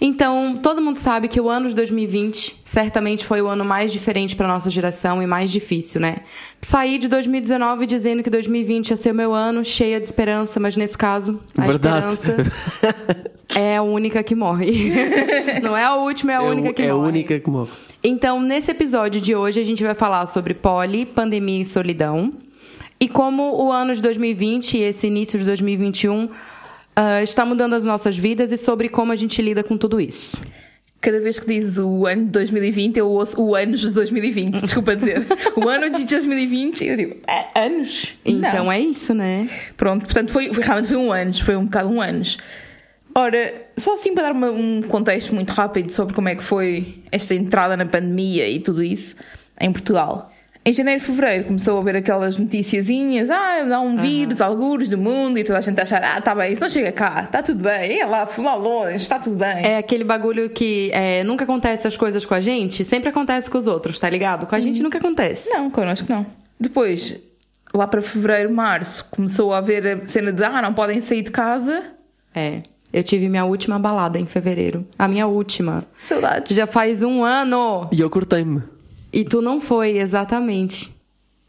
Então, todo mundo sabe que o ano de 2020 certamente foi o ano mais diferente para nossa geração e mais difícil, né? Saí de 2019 dizendo que 2020 ia ser o meu ano, cheia de esperança, mas nesse caso, a Verdade. esperança é a única que morre. Não é a última, é a única que é morre. a única que morre. Então, nesse episódio de hoje, a gente vai falar sobre poli, pandemia e solidão. E como o ano de 2020 e esse início de 2021 ah, está mudando as nossas vidas e sobre como a gente lida com tudo isso. Cada vez que dizes o ano de 2020, eu ouço o anos de 2020. Desculpa dizer. o ano de 2020, eu digo, "É, anos? Então Não. é isso, né? Pronto, portanto, foi, foi- realmente foi um anos, foi um bocado um anos. Ora, só assim para dar uma- um contexto muito rápido sobre como é que foi esta entrada na pandemia e tudo isso em Portugal. Em janeiro e fevereiro começou a haver aquelas noticiazinhas, ah, dá um vírus, algures do mundo, e toda a gente a achar, ah, tá bem, isso não chega cá, está tudo bem, é lá, lá longe, está tudo bem. É aquele bagulho que é, nunca acontece as coisas com a gente, sempre acontece com os outros, tá ligado? Com a gente nunca acontece. Não, connosco não. Depois, lá para fevereiro, março, começou a haver a cena de, ah, não podem sair de casa. É. Eu tive minha última balada em fevereiro. A minha última. Saudades. Já faz um ano. E eu cortei-me. E tu não foi, exatamente.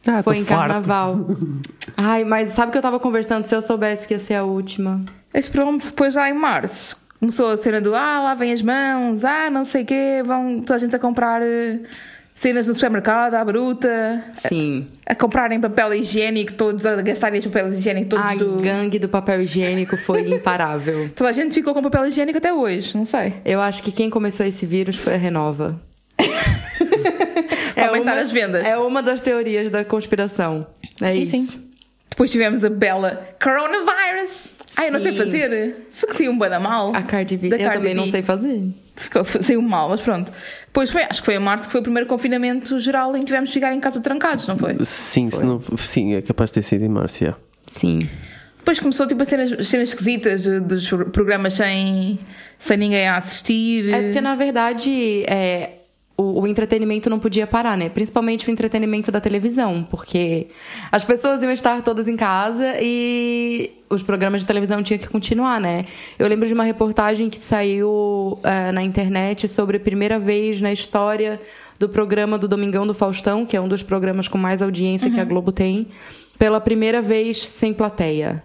Ah, Foi em farto. carnaval. Ai, mas sabe que eu tava conversando se eu soubesse que ia ser a última? Mas pronto, depois lá em março, começou a cena do, ah, lavem as mãos, ah, não sei o quê, vão toda a gente a comprar eh, cenas no supermercado, à bruta. Sim. A, a comprarem papel higiênico, todos a gastarem papel higiênico todos A do... gangue do papel higiênico foi imparável. Toda a gente ficou com papel higiênico até hoje, não sei. Eu acho que quem começou esse vírus foi a Renova. Aumentar as vendas. É uma das teorias da conspiração. É Sim, isso. sim. Depois tivemos a bela Coronavirus. Ai, eu não sei Sim. fazer. Foi que saiu um bada mal. A Cardi B. Da eu Cardi também não B. sei fazer. Ficou, saiu mal, mas pronto. Depois foi, acho que foi em março que foi o primeiro confinamento geral em que tivemos de ficar em casa trancados, não foi? Sim, não, sim, é capaz de ter sido em março, já. Sim. Depois começou tipo a cenas, cenas esquisitas dos programas sem, sem ninguém a assistir. É porque, na verdade, é, o, o entretenimento não podia parar, né? Principalmente o entretenimento da televisão, porque as pessoas iam estar todas em casa e os programas de televisão tinham que continuar, né? Eu lembro de uma reportagem que saiu é, na internet sobre a primeira vez na história do programa do Domingão do Faustão, que é um dos programas com mais audiência que a Globo tem, pela primeira vez sem plateia.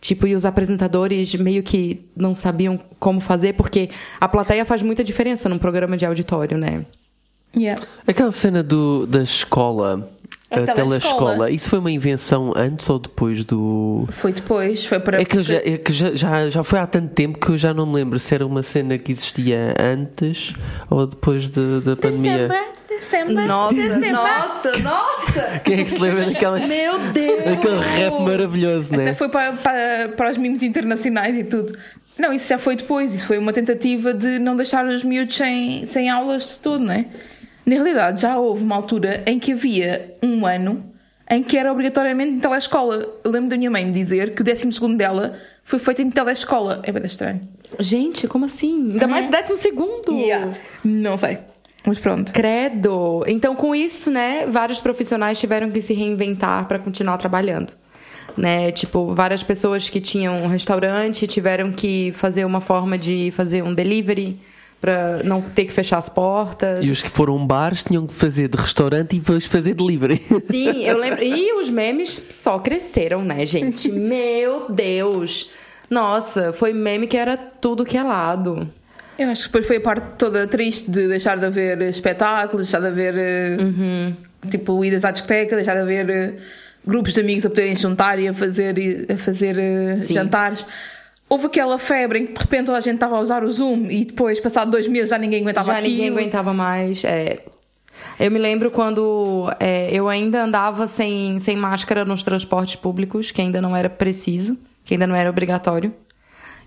Tipo, e os apresentadores meio que não sabiam como fazer, porque a plateia faz muita diferença num programa de auditório, né? Yeah. Aquela cena do, da escola, A a, telescola. telescola, isso foi uma invenção antes ou depois do. Foi depois, foi para. É que, já, é que já, já, já foi há tanto tempo que eu já não me lembro se era uma cena que existia antes ou depois de- da pandemia. December, Nossa, December. nossa, nossa! Quem é que se lembra daquelas. Meu Deus! Aquele rap maravilhoso, Até né? foi para, para, para os mimos internacionais e tudo. Não, isso já foi depois. Isso foi uma tentativa de não deixar os miúdos sem, sem aulas de todo, não é? Na realidade, já houve uma altura em que havia um ano em que era obrigatoriamente em telescola. Eu lembro da minha mãe me dizer que o 12 dela foi feito em telescola. É bem estranho. Gente, como assim? Ainda mais décimo segundo! Não sei. Mas pronto. Credo! Então, com isso, né, vários profissionais tiveram que se reinventar para continuar trabalhando. Né? Tipo, várias pessoas que tinham um restaurante tiveram que fazer uma forma de fazer um delivery para não ter que fechar as portas. E os que foram bares tinham que fazer de restaurante e depois fazer delivery. Sim, eu lembro. E os memes só cresceram, né, gente? Meu Deus! Nossa, foi meme que era tudo que é lado. Eu acho que depois foi a parte toda triste de deixar de haver espetáculos, deixar de haver eh, tipo idas à discoteca, deixar de haver eh, grupos de amigos a poderem juntar e a fazer, a fazer eh, Sim. jantares. Houve aquela febre em que de repente toda a gente estava a usar o Zoom e depois, passado dois meses, já ninguém aguentava Já aquilo. ninguém aguentava mais. é. Eu me lembro quando é, eu ainda andava sem, sem máscara nos transportes públicos, que ainda não era preciso, que ainda não era obrigatório.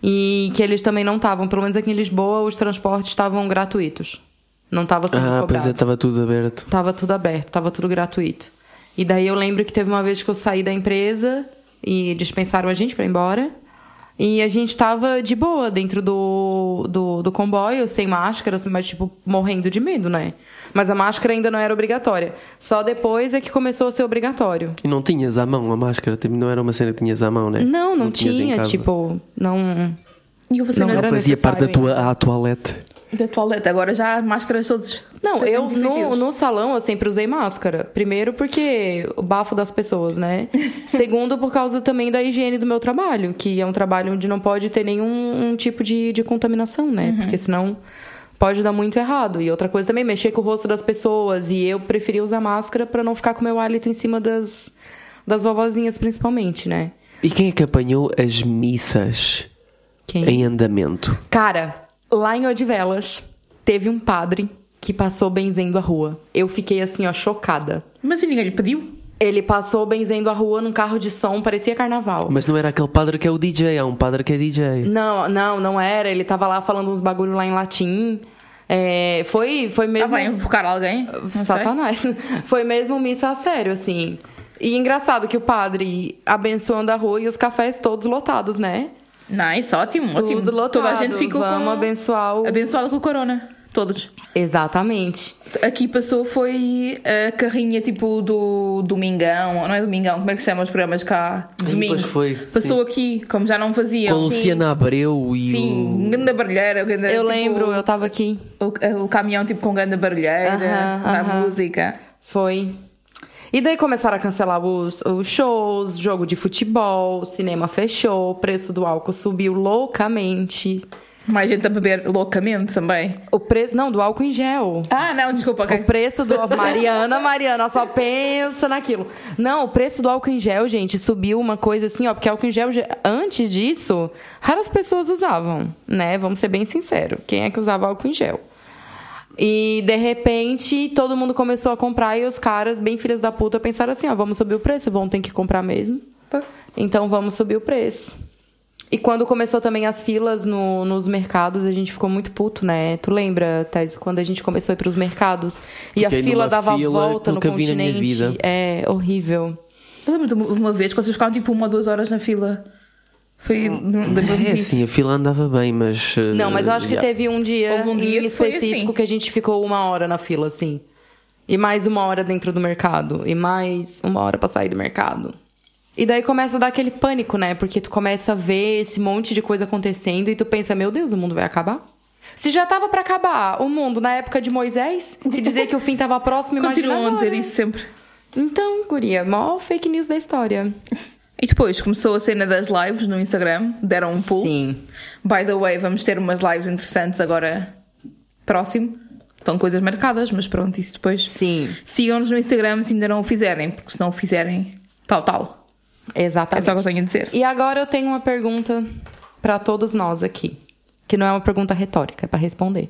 E que eles também não estavam, pelo menos aqui em Lisboa, os transportes estavam gratuitos. Não tava sendo Ah, cobrado. pois é, estava tudo aberto. Tava tudo aberto, tava tudo gratuito. E daí eu lembro que teve uma vez que eu saí da empresa e dispensaram a gente pra ir embora. E a gente tava de boa dentro do, do, do comboio, sem máscara, mas tipo, morrendo de medo, né? Mas a máscara ainda não era obrigatória. Só depois é que começou a ser obrigatório. E não tinhas à mão a máscara, tipo, não era uma cena que tinhas à mão, né? Não, não, em tinha, tipo, não. E a cena Não Não era fazia parte da tua à toalete. Da toalete. Agora já máscaras todos. Não, eu no, no salão eu sempre usei máscara. Primeiro porque o bafo das pessoas, né? Segundo, por causa também da higiene do meu trabalho, que é um trabalho onde não pode ter nenhum um tipo de, de contaminação, né? Porque senão pode dar muito errado. E outra coisa também, mexer com o rosto das pessoas. E eu preferi usar máscara pra não ficar com o meu hálito em cima das, das vovozinhas, principalmente, né? E quem é que apanhou as missas Quem? em andamento? Cara, lá em Odivelas, teve um padre que passou benzendo a rua. Eu fiquei assim, ó, chocada. Mas e ninguém lhe pediu? Ele passou benzendo a rua num carro de som, parecia carnaval. Mas não era aquele padre que é o DJ, há um padre que é DJ. Não, não, não era. Ele tava lá falando uns bagulho lá em latim. É, foi, foi Ah, mesmo. vai invocar alguém? Não sei. Satanás. Foi mesmo missa a sério, assim. E engraçado que o padre abençoando a rua e os cafés todos lotados, né? Nice, ótimo, ótimo. Tudo lotado. Toda a gente ficou Vamos com... abençoar o... abençoado com o corona. Todos. Exatamente. Aqui passou foi a carrinha tipo do Domingão, não é Domingão, como é que se chama os programas cá? Domingo. pois foi, Passou aqui, como já não faziam. Com a Luciana Abreu e Sim, grande barulheira. grande, Eu tipo, lembro, eu tava aqui. O, o caminhão tipo com grande barulheira, Aham, da aham. música. Foi. E daí começaram a cancelar os, os shows, jogo de futebol, cinema fechou, o preço do álcool subiu loucamente. Mais gente a beber loucamente também. O preço. Não, do álcool em gel. Ah, não, desculpa. O preço do. Mariana, Mariana, só pensa naquilo. Não, o preço do álcool em gel, gente, subiu uma coisa assim, ó, porque álcool em gel, antes disso, raras pessoas usavam, né? Vamos ser bem sinceros. Quem é que usava álcool em gel? E de repente todo mundo começou a comprar e os caras, bem filhas da puta, pensaram assim: ó, vamos subir o preço, vão ter que comprar mesmo. Então vamos subir o preço. E quando começou também as filas no- nos mercados, a gente ficou muito puto, né? Tu lembra, Thais, quando a gente começou a ir pros mercados e a Fiquei fila numa dava a fila volta no continente? vida. É horrível. Eu lembro de uma- uma vez que vocês ficaram tipo uma ou duas horas na fila. Foi. lembro-me É disso. sim, a fila andava bem, mas. uh, Não, mas eu acho que yeah. teve um dia, Houve um dia em que foi específico assim. que a gente ficou uma hora na fila, assim. E mais uma hora dentro do mercado. E mais uma hora pra sair do mercado. E daí começa a dar aquele pânico, né? Porque tu começa a ver esse monte de coisa acontecendo e tu pensa, meu Deus, o mundo vai acabar? Se já tava pra acabar o mundo na época de Moisés, que dizia que o fim tava próximo, imagina Continuam a dizer isso sempre. Então, guria, maior fake news da história. E depois começou a cena das lives no Instagram, deram um pull. Sim. By the way, vamos ter umas lives interessantes agora próximo. Estão coisas marcadas, mas pronto, isso depois. Sim, Sigam-nos no Instagram se ainda não o fizerem, porque se não o fizerem, tal, tal. É exatamente. só o que eu tenho a dizer. E agora eu tenho uma pergunta pra todos nós aqui, que não é uma pergunta retórica, é pra responder.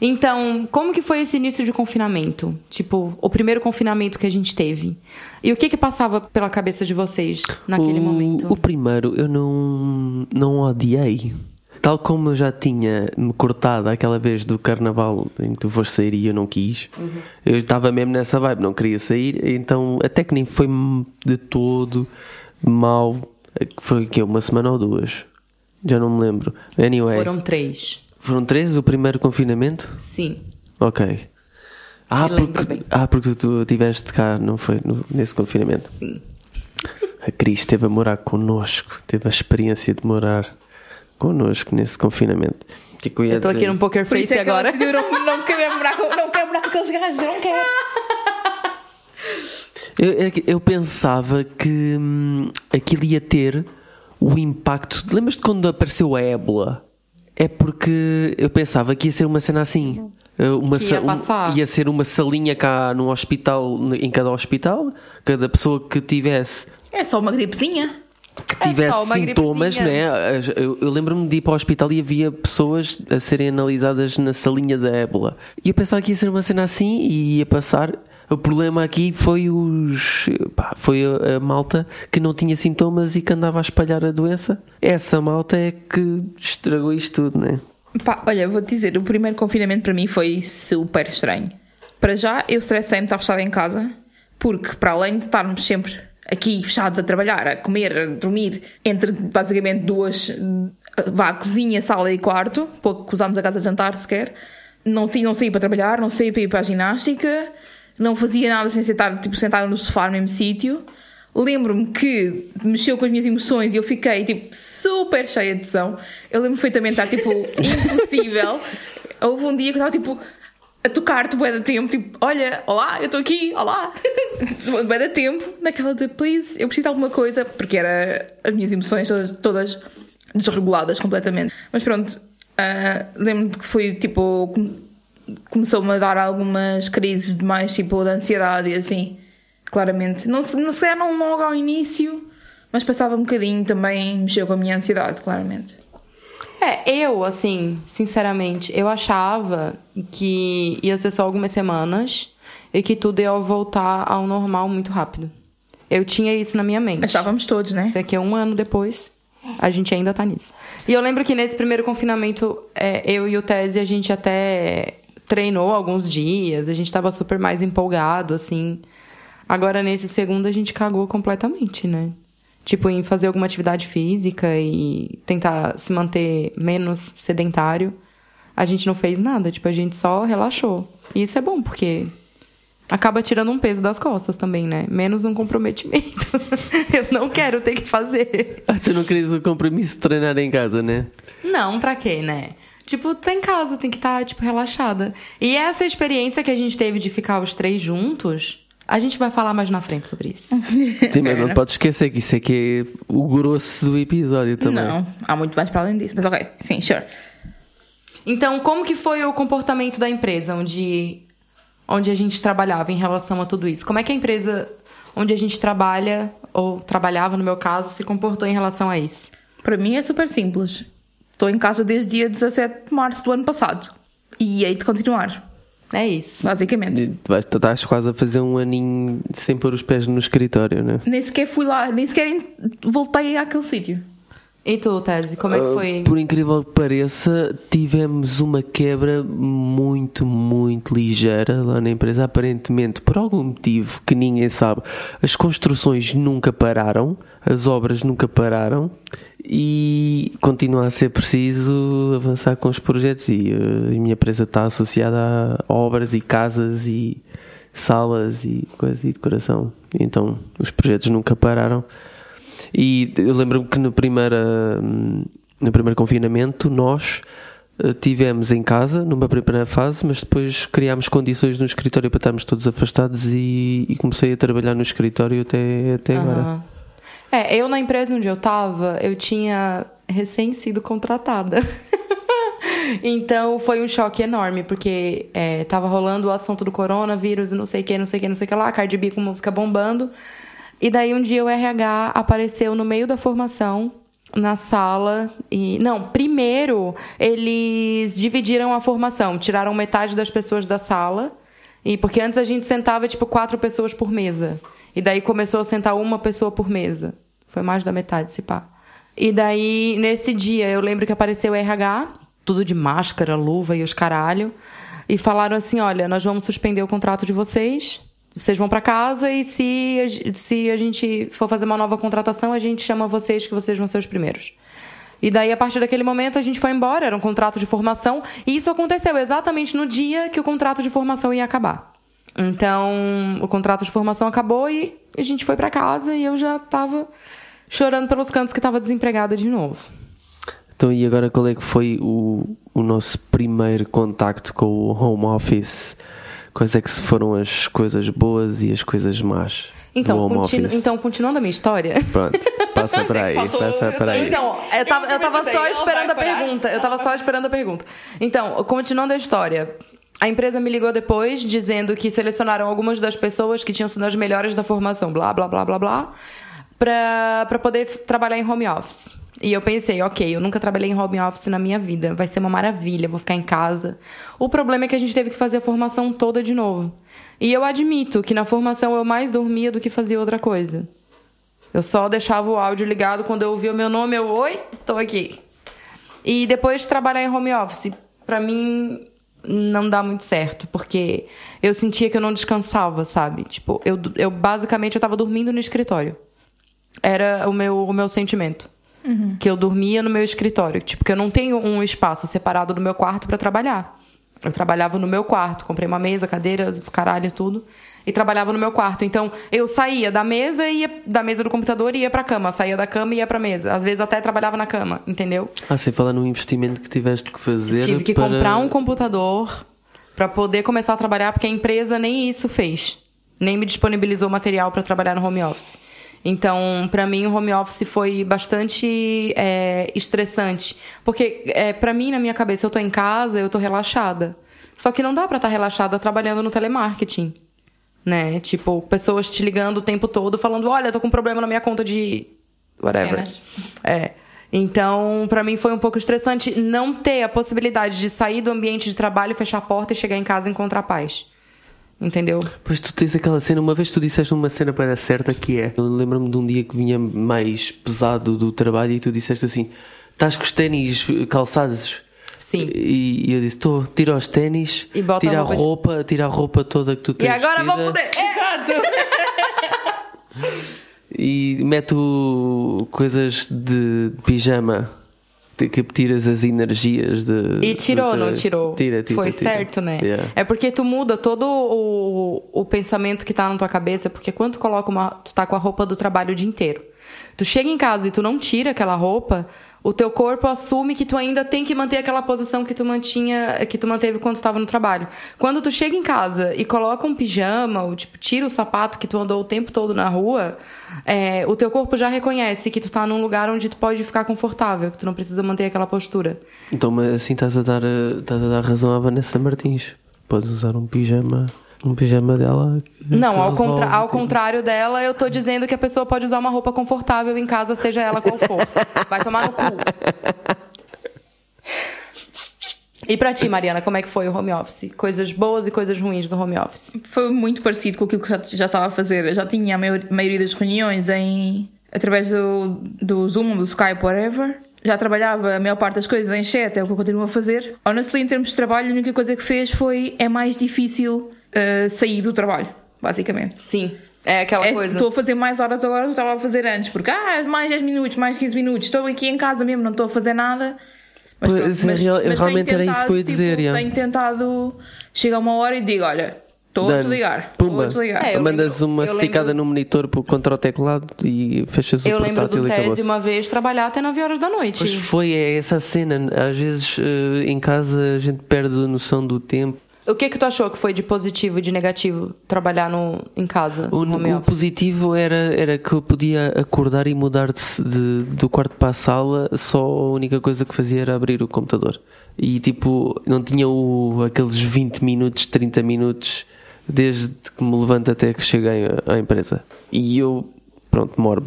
Então, como que foi esse início de confinamento? Tipo, o primeiro confinamento que a gente teve. E o que que passava pela cabeça de vocês naquele o, momento? O primeiro eu não, não odiei. Tal como eu já tinha me cortado aquela vez do carnaval em que tu foste sair e eu não quis, Uhum. eu estava mesmo nessa vibe, não queria sair, então até que nem foi de todo mal. Foi que uma semana ou duas? Já não me lembro. Anyway, foram, Foram três. três o primeiro confinamento? Sim. Ok. Ah, porque, ah, porque tu estiveste cá, não foi? no- nesse confinamento. Sim. A Cris esteve a morar connosco, teve a experiência de morar connosco nesse confinamento. O que que eu tô aqui num poker Por isso face é que ela agora. decidiu não, não querer morar com, não quero morar com aqueles gajos, eu não quero. Eu, é que eu pensava que hum, aquilo ia ter o impacto. Lembras-te quando apareceu a ébola? É porque eu pensava que ia ser uma cena assim. Uh, Uma ia um- ia ser uma salinha cá no hospital, em cada hospital. Cada pessoa que tivesse É só uma gripezinha. que É tivesse uma sintomas, gripezinha. né? As- Eu, eu lembro-me de ir para o hospital e havia pessoas a serem analisadas na salinha da ébola. E eu pensava que ia ser uma cena assim e ia passar. O problema aqui foi os pá, foi a, malta que não tinha sintomas e que andava a espalhar a doença. Essa malta é que estragou isto tudo, né? Pá, olha, vou-te dizer, o primeiro confinamento para mim foi super estranho. Para já, eu estressei-me estar fechada em casa, porque para além de estarmos sempre aqui fechados a trabalhar, a comer, a dormir, entre basicamente duas, vá, cozinha, sala e quarto, pouco usámos a casa de jantar sequer, não, não saía para trabalhar, não saía para ir para a ginástica, não fazia nada sem sentar, tipo, sentar no sofá no mesmo sítio. Lembro-me que mexeu com as minhas emoções e eu fiquei tipo super cheia de tesão. Eu lembro perfeitamente de estar tipo impossível. Houve um dia que eu estava tipo a tocar-te bué da tempo, tipo, olha, olá, eu estou aqui, olá, bué da tempo, naquela de please, eu preciso de alguma coisa, porque era as minhas emoções todas, todas desreguladas completamente. Mas pronto, uh, lembro-me que foi tipo, começou-me a dar algumas crises de mais tipo de ansiedade e assim claramente. Não, não se calhar não logo ao início, mas passava um bocadinho também mexeu com a minha ansiedade, claramente. É, eu, assim, sinceramente, eu achava que ia ser só algumas semanas e que tudo ia voltar ao normal muito rápido. Eu tinha isso na minha mente. Achávamos todos, né? Isso aqui é um ano depois, a gente ainda tá nisso. E eu lembro que nesse primeiro confinamento, é, eu e o Tese, a gente até treinou alguns dias, a gente tava super mais empolgado, assim. Agora, nesse segundo, a gente cagou completamente, né? Tipo, em fazer alguma atividade física e tentar se manter menos sedentário. A gente não fez nada, tipo, a gente só relaxou. E isso é bom, porque acaba tirando um peso das costas também, né? Menos um comprometimento. Eu não quero ter que fazer. Ah, tu não querias o compromisso de treinar em casa, né? Não, pra quê, né? Tipo, tá em casa, tem que estar, tá, tipo, relaxada. E essa experiência que a gente teve de ficar os três juntos a gente vai falar mais na frente sobre isso. Sim, mas não pode esquecer que isso é que é o grosso do episódio também. Não, há muito mais para além disso, mas ok, sim, sure. Então, como que foi o comportamento da empresa onde, onde a gente trabalhava em relação a tudo isso? Como é que a empresa onde a gente trabalha, ou trabalhava no meu caso, se comportou em relação a isso? Para mim é super simples. Estou em casa desde dia 17 de março do ano passado. E hei de continuar. É isso. Basicamente. Estás quase a fazer um aninho sem pôr os pés no escritório, né? Nem sequer fui lá, nem sequer voltei àquele sítio. E tu, Tese, como é que ah, foi? Uh, por incrível que pareça, tivemos uma quebra muito, muito ligeira lá na empresa. Aparentemente, por algum motivo que ninguém sabe, as construções nunca pararam, as obras nunca pararam e continua a ser preciso avançar com os projetos. E uh, a minha empresa está associada a obras e casas e salas e coisas e decoração. Então, os projetos nunca pararam. E eu lembro-me que no, primeira, no primeiro confinamento nós eh, tivemos em casa numa primeira fase, mas depois criámos condições no escritório para estarmos todos afastados e, e comecei a trabalhar no escritório até, até uhum. É, eu na empresa onde eu estava, eu tinha recém sido contratada. então foi um choque enorme, porque é, tava rolando o assunto do coronavírus não sei o que, não sei o que, não sei o que lá, Cardi B com música bombando. E daí um dia o RH apareceu no meio da formação na sala e não, primeiro eles dividiram a formação, tiraram metade das pessoas da sala. E porque antes a gente sentava tipo quatro pessoas por mesa. E daí começou a sentar uma pessoa por mesa. Foi mais da metade, se pá. E daí, nesse dia, eu lembro que apareceu o RH, tudo de máscara, luva e os caralho. E falaram assim: olha, nós vamos suspender o contrato de vocês vocês vão para casa e se, se a gente for fazer uma nova contratação, a gente chama vocês que vocês vão ser os primeiros. E daí, a partir daquele momento, a gente foi embora, era um contrato de formação, e isso aconteceu exatamente no dia que o contrato de formação ia acabar. Então, o contrato de formação acabou e a gente foi para casa e eu já tava chorando pelos cantos que tava desempregada de novo. Então, e agora qual é que foi o, o nosso primeiro contacto com o home office? quais é que foram as coisas boas e as coisas más então, continu então continuando a minha história. Pronto, passa para aí, passa para aí. Então, eu tava, eu tava só esperando a pergunta. Eu tava só esperando a pergunta. Então, continuando a história. A empresa me ligou depois dizendo que selecionaram algumas das pessoas que tinham sido as melhores da formação, blá, blá, blá, blá, blá, para poder trabalhar em home office. E eu pensei, ok, eu nunca trabalhei em home office na minha vida, vai ser uma maravilha, vou ficar em casa. O problema é que a gente teve que fazer a formação toda de novo. E eu admito que na formação eu mais dormia do que fazia outra coisa. Eu só deixava o áudio ligado quando eu ouvia o meu nome, eu, oi, tô aqui. E depois trabalhar em home office, pra mim não dá muito certo, porque eu sentia que eu não descansava, sabe? Tipo, eu, eu basicamente eu tava dormindo no escritório. Era o meu, o meu sentimento. Que eu dormia no meu escritório. Tipo, que eu não tenho um espaço separado do meu quarto pra trabalhar. Eu trabalhava no meu quarto, comprei uma mesa, cadeira, os caralho, tudo. E trabalhava no meu quarto. Então, eu saía da mesa e ia da mesa do computador e ia pra cama. Saía da cama e ia pra mesa. Às vezes até trabalhava na cama, entendeu? Ah, sem falar no investimento que tiveste que fazer. Tive que para- comprar um computador pra poder começar a trabalhar, porque a empresa nem isso fez. Nem me disponibilizou material pra trabalhar no home office. Então, pra mim, o home office foi bastante é, estressante. Porque, é, para mim, na minha cabeça, eu tô em casa, eu tô relaxada. Só que não dá pra estar relaxada trabalhando no telemarketing. Né? Tipo, pessoas te ligando o tempo todo, falando: olha, tô com um problema na minha conta de. whatever. Cenas. É. Então, pra mim foi um pouco estressante não ter a possibilidade de sair do ambiente de trabalho, fechar a porta e chegar em casa e encontrar paz. Entendeu? Pois tu tens aquela cena, uma vez tu disseste uma cena para dar certa que é. Eu lembro-me de um dia que vinha mais pesado do trabalho e tu disseste assim: estás com os ténis calçados? Sim. E, e eu disse: estou, tira os ténis, E tira a a roupa de- tira a roupa toda que tu E tens. agora vou poder. Exato! E mete o- coisas de pijama. de Que tiras as energias de. E tirou, de- não tirou? Tira, tira. Foi tira. certo, né? Yeah. É porque tu muda todo o, o pensamento que tá na tua cabeça, porque quando tu coloca uma. Tu tá com a roupa do trabalho o dia inteiro. Tu chega em casa e tu não tira aquela roupa, o teu corpo assume que tu ainda tem que manter aquela posição que tu mantinha, que tu manteve quando tu tava no trabalho. Quando tu chega em casa e coloca um pijama, ou tipo, tira o sapato que tu andou o tempo todo na rua, é, o teu corpo já reconhece que tu tá num lugar onde tu pode ficar confortável, que tu não precisa manter aquela postura. Então, mas assim estás a dar, eh, estás a dar razão à Vanessa Martins. Podes usar um pijama, um pijama dela. Não, ao, contra- ao contrário dela, eu tô dizendo que a pessoa pode usar uma roupa confortável em casa, seja ela qual for. Vai tomar no cu. E pra ti, Mariana, como é que foi o home office? Coisas boas e coisas ruins do home office. Foi muito parecido com aquilo que já, já estava a fazer. Eu já tinha a maior- maioria das reuniões em através do, do Zoom, do Skype, whatever. Já trabalhava a maior parte das coisas em chat, é o que eu continuo a fazer. Honestly, em termos de trabalho, a única coisa que fez foi é mais difícil uh, sair do trabalho, basicamente. Sim, é aquela É, coisa. Estou a fazer mais horas agora do que estava a fazer antes, porque ah, mais 10 minutos, mais 15 minutos, estou aqui em casa mesmo, não estou a fazer nada. Mas, Pois, é, real- tenho realmente era isso que eu ia tentado, dizer, Tipo, yeah. Tenho tentado, chega uma hora e digo: olha, estou a desligar, estou a desligar. É, eu Mandas lembro- uma eu esticada lembro- no monitor contra o teclado e fechas Eu o lembro portátil do tese uma vez trabalhar até 9 horas da noite. Pois foi, é essa cena. Às vezes eh, em casa a gente perde a noção do tempo. O que que tu achou que foi de positivo e de negativo trabalhar no, em casa, O, o positivo era, era que eu podia acordar e mudar de, de- do quarto para a sala, só a única coisa que fazia era abrir o computador. E tipo, não tinha o, aqueles 20 minutos, 30 minutos desde que me levanto até que cheguei à, à empresa. E eu, pronto, moro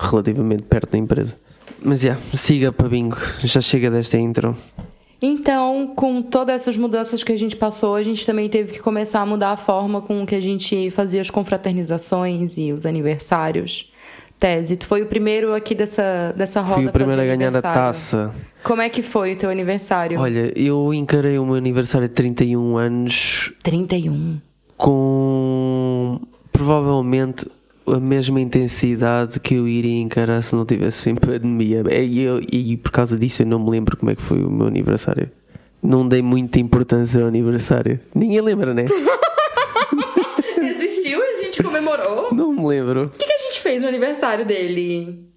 relativamente perto da empresa. Mas já, siga para bingo, já chega desta intro. Então, com todas essas mudanças que a gente passou, a gente também teve que começar a mudar a forma com que a gente fazia as confraternizações e os aniversários. Tese, tu foi o primeiro aqui dessa, dessa roda Fui o primeiro a ganhar a taça. Como é que foi o teu aniversário? Olha, eu encarei o meu aniversário de 31 anos 31. com provavelmente a mesma intensidade que eu iria encarar se não tivesse em pandemia. E, eu- e por causa disso eu não me lembro como é que foi o meu aniversário. Não dei muita importância ao aniversário. Ninguém lembra, né? Existiu e a gente comemorou. Não me lembro. O que, que a gente fez no aniversário dele?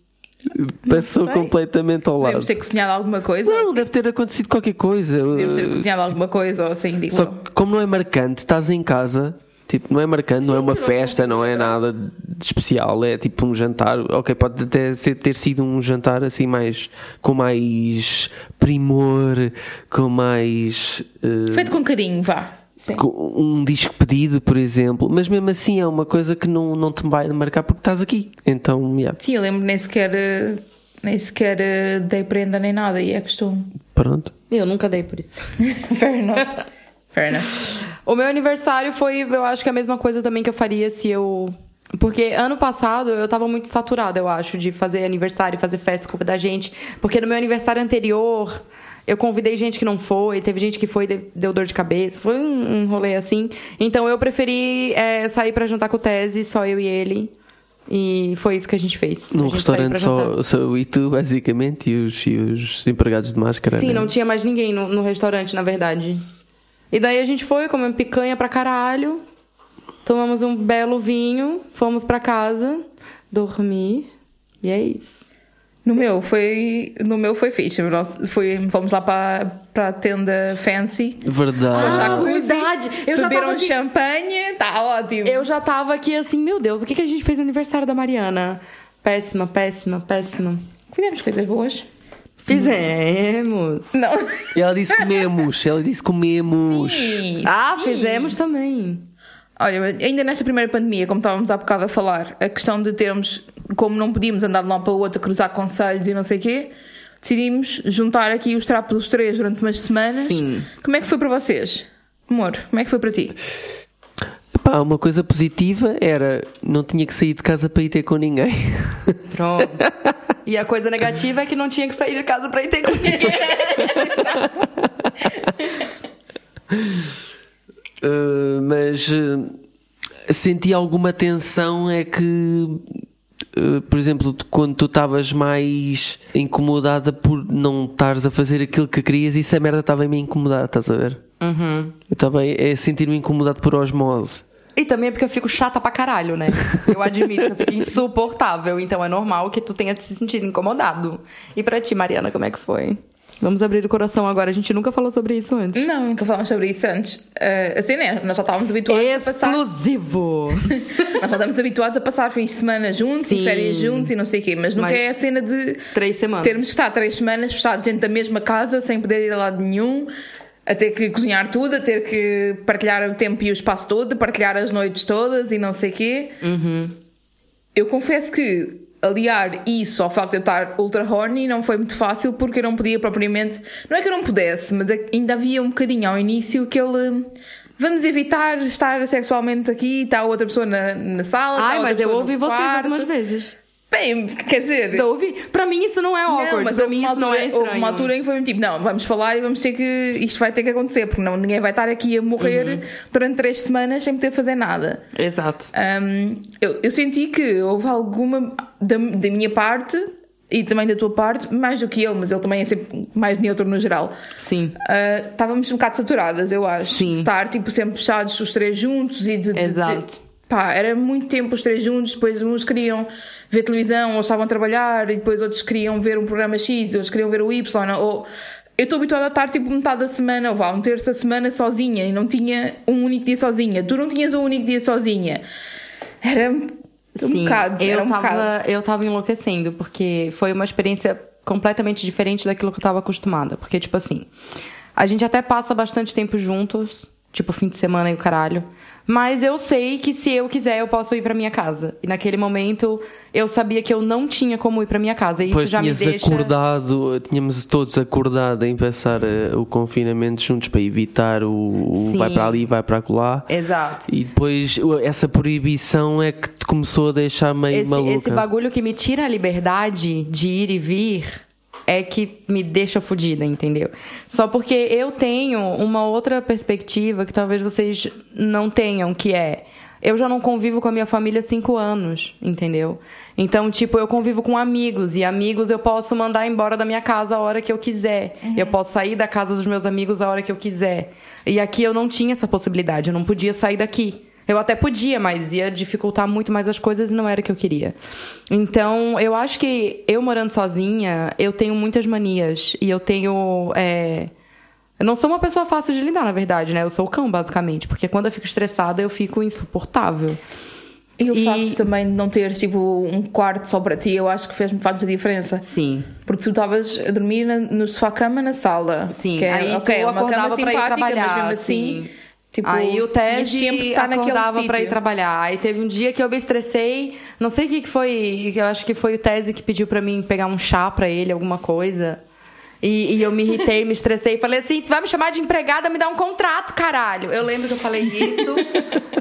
Passou completamente ao lado. Devemos ter cozinhado alguma coisa. Não, deve ter acontecido qualquer coisa. Devemos ter cozinhado alguma coisa ou assim, digo Só que como não é marcante, estás em casa, tipo, não é marcante, não é uma Gente, não festa, não é nada de especial, é tipo um jantar. Ok, pode até ser- ter sido um jantar assim mais com mais primor, com mais eh, Feito com carinho, vá. Sim. com um disco pedido, por exemplo, mas mesmo assim é uma coisa que não, não te vai marcar porque estás aqui. Então, yeah, Sim, eu lembro nem sequer, eh, nem sequer eh, dei prenda nem nada e é costume. pronto. Eu nunca dei por isso. Fair enough. Fair enough. O meu aniversário foi, eu acho que a mesma coisa também que eu faria se eu Porque ano passado eu tava muito saturada, eu acho, de fazer aniversário, fazer festa, culpa da gente. Porque no meu aniversário anterior, eu convidei gente que não foi, teve gente que foi e deu dor de cabeça. Foi um, um rolê assim. Então eu preferi é, sair para jantar com o Tese, só eu e ele. E foi isso que a gente fez. Num saiu restaurante só, só eu e tu, basicamente, e os, e os empregados de máscara. Sim, né? não tinha mais ninguém no, no restaurante, na verdade. E daí a gente foi, comemos picanha pra caralho. Tomamos um belo vinho, fomos pra casa, dormir. E é isso. No meu foi, no meu foi fixe. Nós foi, fomos lá para para a tenda fancy. Verdade. Ah, cozi, verdade. Eu já tava aqui- champanhe, tá ótimo. Eu já tava aqui assim, meu Deus, o que, que a gente fez no aniversário da Mariana? Péssima, péssima, péssima. Fizemos coisas boas. Fizemos. Não. E ela disse comemos, ela disse comemos. Sim, Ah, sim. fizemos também. Olha, ainda nesta primeira pandemia, como estávamos há bocado a falar, a questão de termos, como não podíamos andar de um lado para o outro, cruzar conselhos e não sei o quê, decidimos juntar aqui os trapos dos três durante umas semanas. Sim. Como é que foi para vocês? Amor, como é que foi para ti? Epá, uma coisa positiva era não tinha que sair de casa para ir ter com ninguém. Pronto. E a coisa negativa é que não tinha que sair de casa pra ir ter com ninguém. Uh, mas uh, senti alguma tensão é que uh, por exemplo quando tu estavas mais incomodada por não estares a fazer aquilo que querias isso a merda estava a me incomodar estás a ver Uhum. eu estava é sentir-me incomodado por osmose E também é porque eu fico chata pra caralho, né? Eu admito que eu fico insuportável. Então é normal que tu tenha se sentido incomodado. E pra ti, Mariana, como é que foi? Vamos abrir o coração agora. A gente nunca falou sobre isso antes. Não, nunca falámos sobre isso antes. Uh, assim, né? Nós já estávamos habituados a passar. Exclusivo! Nós já estamos habituados a passar fins de semana juntos Sim. e férias juntos e não sei o quê, mas nunca Mas- é a cena de Três semanas. termos que estar três semanas fechados dentro da mesma casa sem poder ir a lado nenhum, a ter que cozinhar tudo, a ter que partilhar o tempo e o espaço todo, partilhar as noites todas e não sei o quê. Eu confesso que aliar isso ao facto de eu estar ultra horny não foi muito fácil porque eu não podia propriamente. Não é que eu não pudesse, mas é ainda havia um bocadinho ao início aquele. Vamos evitar estar sexualmente aqui, está outra pessoa na, na sala. Ai, mas eu ouvi vocês algumas vezes. Bem, quer dizer. Ouvi. Pra mim isso não é awkward. Não, mas houve mim isso não altura- é estranho. Houve uma altura em que foi tipo, não, vamos falar e vamos ter que. Isto vai ter que acontecer, porque não, ninguém vai estar aqui a morrer Uhum. durante três semanas sem poder fazer nada. Exato. Hum, eu, eu senti que houve alguma da, da minha parte e também da tua parte, mais do que ele, mas ele também é sempre mais neutro no geral. Sim. Ah, estávamos um bocado saturadas, eu acho. Sim. De estar tipo sempre fechados os três juntos e de, de- Exato. de- pá, era muito tempo os três juntos, depois uns queriam ver televisão ou estavam a trabalhar e depois outros queriam ver um programa X, outros queriam ver o Y ou eu estou habituada a estar tipo metade da semana ou vá, um terço da semana sozinha e não tinha um único dia sozinha. Tu não tinhas um único dia sozinha. Era um Sim, bocado, eu era um bocado. eu tava enlouquecendo, porque foi uma experiência completamente diferente daquilo que eu tava acostumada. Porque, tipo assim, a gente até passa bastante tempo juntos, tipo fim de semana e o caralho. Mas eu sei que se eu quiser, eu posso ir pra minha casa. E naquele momento, eu sabia que eu não tinha como ir pra minha casa. E isso Depois já me deixa. acordado, tínhamos todos acordado em pensar eh, o confinamento juntos para evitar o, Sim. vai para ali, vai para lá. Exato. E depois essa proibição é que te começou a deixar meio Esse, maluca. esse bagulho que me tira a liberdade de ir e vir é que me deixa fodida, entendeu? Só porque eu tenho uma outra perspectiva que talvez vocês não tenham, que é. Eu já não convivo com a minha família há cinco anos, entendeu? Então, tipo, eu convivo com amigos. E amigos eu posso mandar embora da minha casa a hora que eu quiser. Eu posso sair da casa dos meus amigos a hora que eu quiser. E aqui eu não tinha essa possibilidade. Eu não podia sair daqui. Eu até podia, mas ia dificultar muito mais as coisas e não era o que eu queria. Então, eu acho que eu morando sozinha, eu tenho muitas manias. E eu tenho. é, Eu não sou uma pessoa fácil de lidar, na verdade, né? Eu sou o cão, basicamente. Porque quando eu fico estressada, eu fico insuportável. E o E- facto também de não ter tipo um quarto só para ti, eu acho que fez-me diferença. Sim. Porque tu estavas a dormir na- no sofá-cama na sala. Sim, que é, aí ok, tu é acordava cama pra ir trabalhar, mas mesmo assim, sim. Tipo, aí o Ted naquele acordava pra ir trabalhar. Aí teve um dia que eu me estressei, não sei o que que foi, que eu acho que foi o Tese que pediu pra mim pegar um chá pra ele, alguma coisa. E, e eu me irritei, me estressei e falei assim: tu vai me chamar de empregada, me dá um contrato, caralho. Eu lembro que eu falei isso.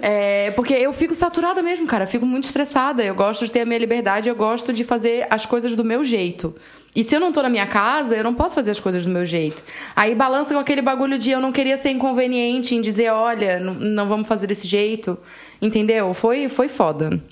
é, porque eu fico saturada mesmo, cara. Eu fico muito estressada. Eu gosto de ter a minha liberdade, eu gosto de fazer as coisas do meu jeito. E se eu não tô na minha casa, eu não posso fazer as coisas do meu jeito. Aí balança com aquele bagulho de eu não queria ser inconveniente em dizer, olha, não, não vamos fazer desse jeito. Entendeu? Foi, foi foda.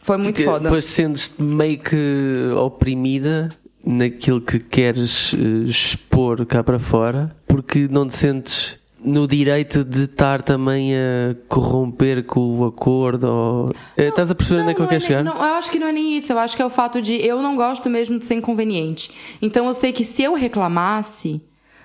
Foi muito Porque foda. Depois sentes-te meio que oprimida naquilo que queres eh, expor cá para fora, porque não te sentes no direito de estar também a corromper com o acordo. Ou... Eh, Estás a perceber onde é que eu não quero nem- chegar? não, eu acho que não é nem isso. Eu acho que é o fato de eu não gosto mesmo de ser inconveniente. Então eu sei que se eu reclamasse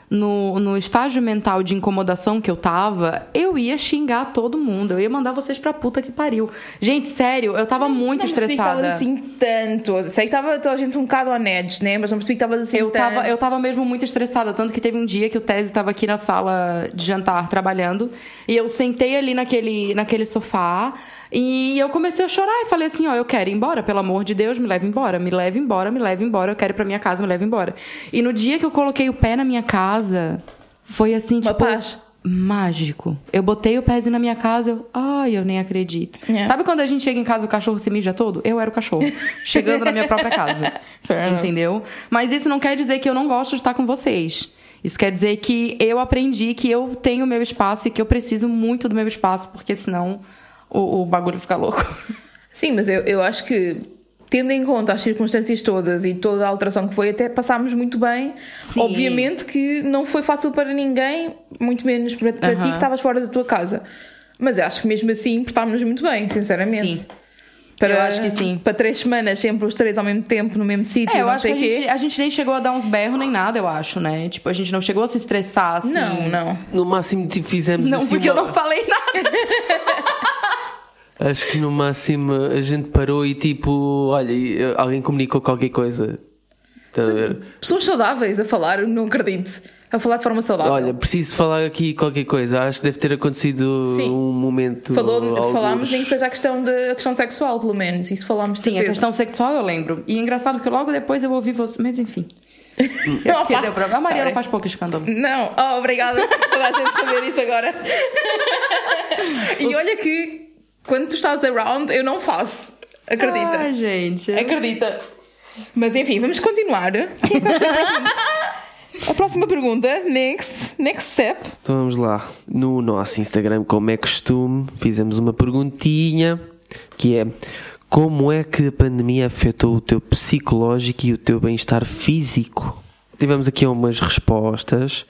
no, no estágio mental de incomodação que eu tava, eu ia xingar todo mundo. Eu ia mandar vocês pra puta que pariu. Gente, sério, eu tava muito não estressada. assim tanto. Sei que estava toda a gente um bocado on edge, né? Mas não percebi que estavas assim Eu tanto. tava, eu tava mesmo muito estressada, tanto que teve um dia que o Tese tava aqui na sala de jantar trabalhando, e eu sentei ali naquele, naquele sofá, e eu comecei a chorar e falei assim, ó, eu quero ir embora, pelo amor de Deus, me leve embora, me leve embora, me leve embora, eu quero ir pra minha casa, me leve embora. E no dia que eu coloquei o pé na minha casa, foi assim, Uma tipo... paz. Mágico. Eu botei o pezinho na minha casa, eu, ai, eu nem acredito. É. Sabe quando a gente chega em casa e o cachorro se mija todo? Eu era o cachorro, chegando na minha própria casa. Fair enough. Entendeu? Mas isso não quer dizer que eu não gosto de estar com vocês. Isso quer dizer que eu aprendi que eu tenho o meu espaço e que eu preciso muito do meu espaço, porque senão o, o bagulho fica louco. Sim, mas eu, eu acho que, tendo em conta as circunstâncias todas e toda a alteração que foi, até passámos muito bem. Sim. Obviamente que não foi fácil para ninguém, muito menos para, para ti Aham. que estavas fora da tua casa. Mas eu acho que mesmo assim portámos-nos muito bem, sinceramente. Sim. Para, Eu acho que sim. Para três semanas, sempre os três ao mesmo tempo, no mesmo sítio, É, eu não acho que a gente, a gente nem chegou a dar uns berros nem nada, eu acho, né? Tipo, a gente não chegou a se estressar assim. Não, não. No máximo fizemos Não, assim porque eu uma- não falei nada. Acho que no máximo a gente parou e tipo, olha, eh, alguém comunicou qualquer coisa. Estás a ver? Pessoas saudáveis a falar, não acredito. A falar de forma saudável. Olha, preciso falar aqui qualquer coisa. Acho que deve ter acontecido Sim. um momento. Falou, falámos nem que seja a questão, de, a questão sexual, pelo menos. Isso falámos Sim, a questão sexual eu lembro. E é engraçado que logo depois eu ouvi você. Mas enfim. É porque Opa, deu problema. A Mariana sorry. faz pouco escândalo. Não, oh, obrigada por toda a gente saber isso agora. e olha que quando tu estás around, eu não faço. Acredita. Ai, gente. Acredita. Mas enfim, vamos continuar. A próxima pergunta, next, next step. Então vamos lá. No nosso Instagram, como é costume, fizemos uma perguntinha que é como é que a pandemia afetou o teu psicológico e o teu bem-estar físico? Tivemos aqui umas respostas.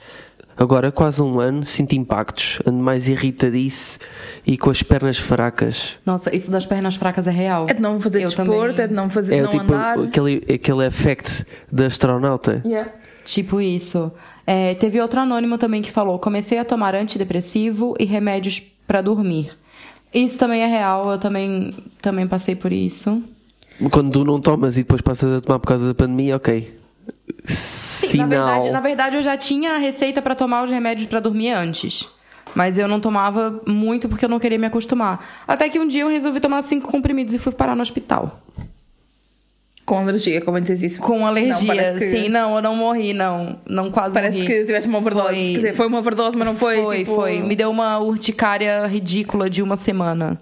Agora, quase um ano, sinto impactos. Ando mais irritadice e com as pernas fracas. Nossa, isso das pernas fracas é real. É de não fazer Eu desporto, também. é de não fazer, É não tipo andar. aquele, aquele effect da astronauta. Yeah. Tipo isso. É, teve outro anônimo também que falou: comecei a tomar antidepressivo e remédios pra dormir. Isso também é real, eu também, também passei por isso. Quando tu não tomas e depois passas a tomar por causa da pandemia, ok. Sim, Sinal. na verdade, na verdade eu já tinha a receita pra tomar os remédios pra dormir antes. Mas eu não tomava muito porque eu não queria me acostumar. Até que um dia eu resolvi tomar cinco comprimidos e fui parar no hospital. Com alergia, como dizes isso? Com alergia. Não, parece que, Sim, não, eu não morri, não. Não quase Parece morri. que tiveste uma overdose. Foi- Quer dizer, foi uma overdose, mas não foi. Foi, tipo... foi. Me deu uma urticária ridícula de uma semana.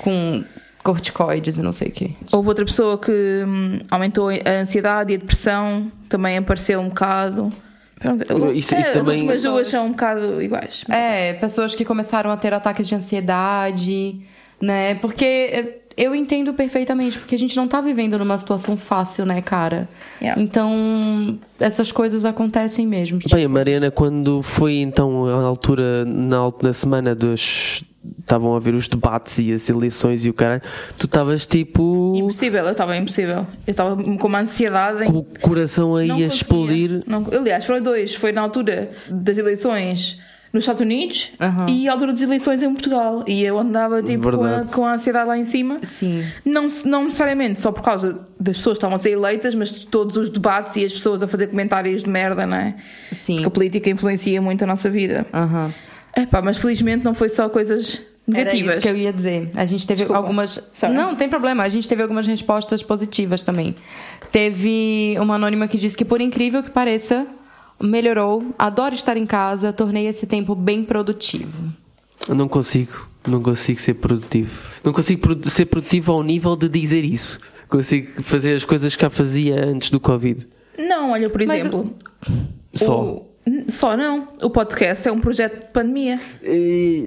Com corticoides e não sei o quê. Houve outra pessoa que hum, aumentou a ansiedade e a depressão, também apareceu um bocado. Pronto, Isso- isso é, as também- últimas duas são um bocado iguais. É, pessoas que começaram a ter ataques de ansiedade, né? Porque é, eu entendo perfeitamente, porque a gente não tá vivendo numa situação fácil, né, cara? Yeah. Então, essas coisas acontecem mesmo. Bem, a Mariana, quando foi então a altura, na, na semana dos. Estavam a ver os debates e as eleições e o caralho, tu estavas tipo. Impossível, eu estava impossível. Eu estava com uma ansiedade. em- com o coração aí Não a conseguia. explodir. Não- aliás, foram dois. Foi na altura das eleições nos Estados Unidos Aham. e a altura das eleições em Portugal. E eu andava tipo, com a, com a ansiedade lá em cima. Sim. Não, não necessariamente só por causa das pessoas que estavam a ser eleitas, mas de todos os debates e as pessoas a fazer comentários de merda, não é? Sim. Porque a política influencia muito a nossa vida. Aham. Epá, mas felizmente não foi só coisas Era negativas. isso que eu ia dizer. A gente teve Desculpa. algumas. Sorry. Não, tem problema. A gente teve algumas respostas positivas também. Teve uma anônima que disse que, por incrível que pareça, melhorou. Adoro estar em casa, tornei esse tempo bem produtivo. Eu não consigo, não consigo ser produtivo. Não consigo ser produtivo ao nível de dizer isso. Consigo fazer as coisas que já fazia antes do Covid. Não, olha, por Mas exemplo. Só. o- Só não. O podcast é um projeto de pandemia. Eh,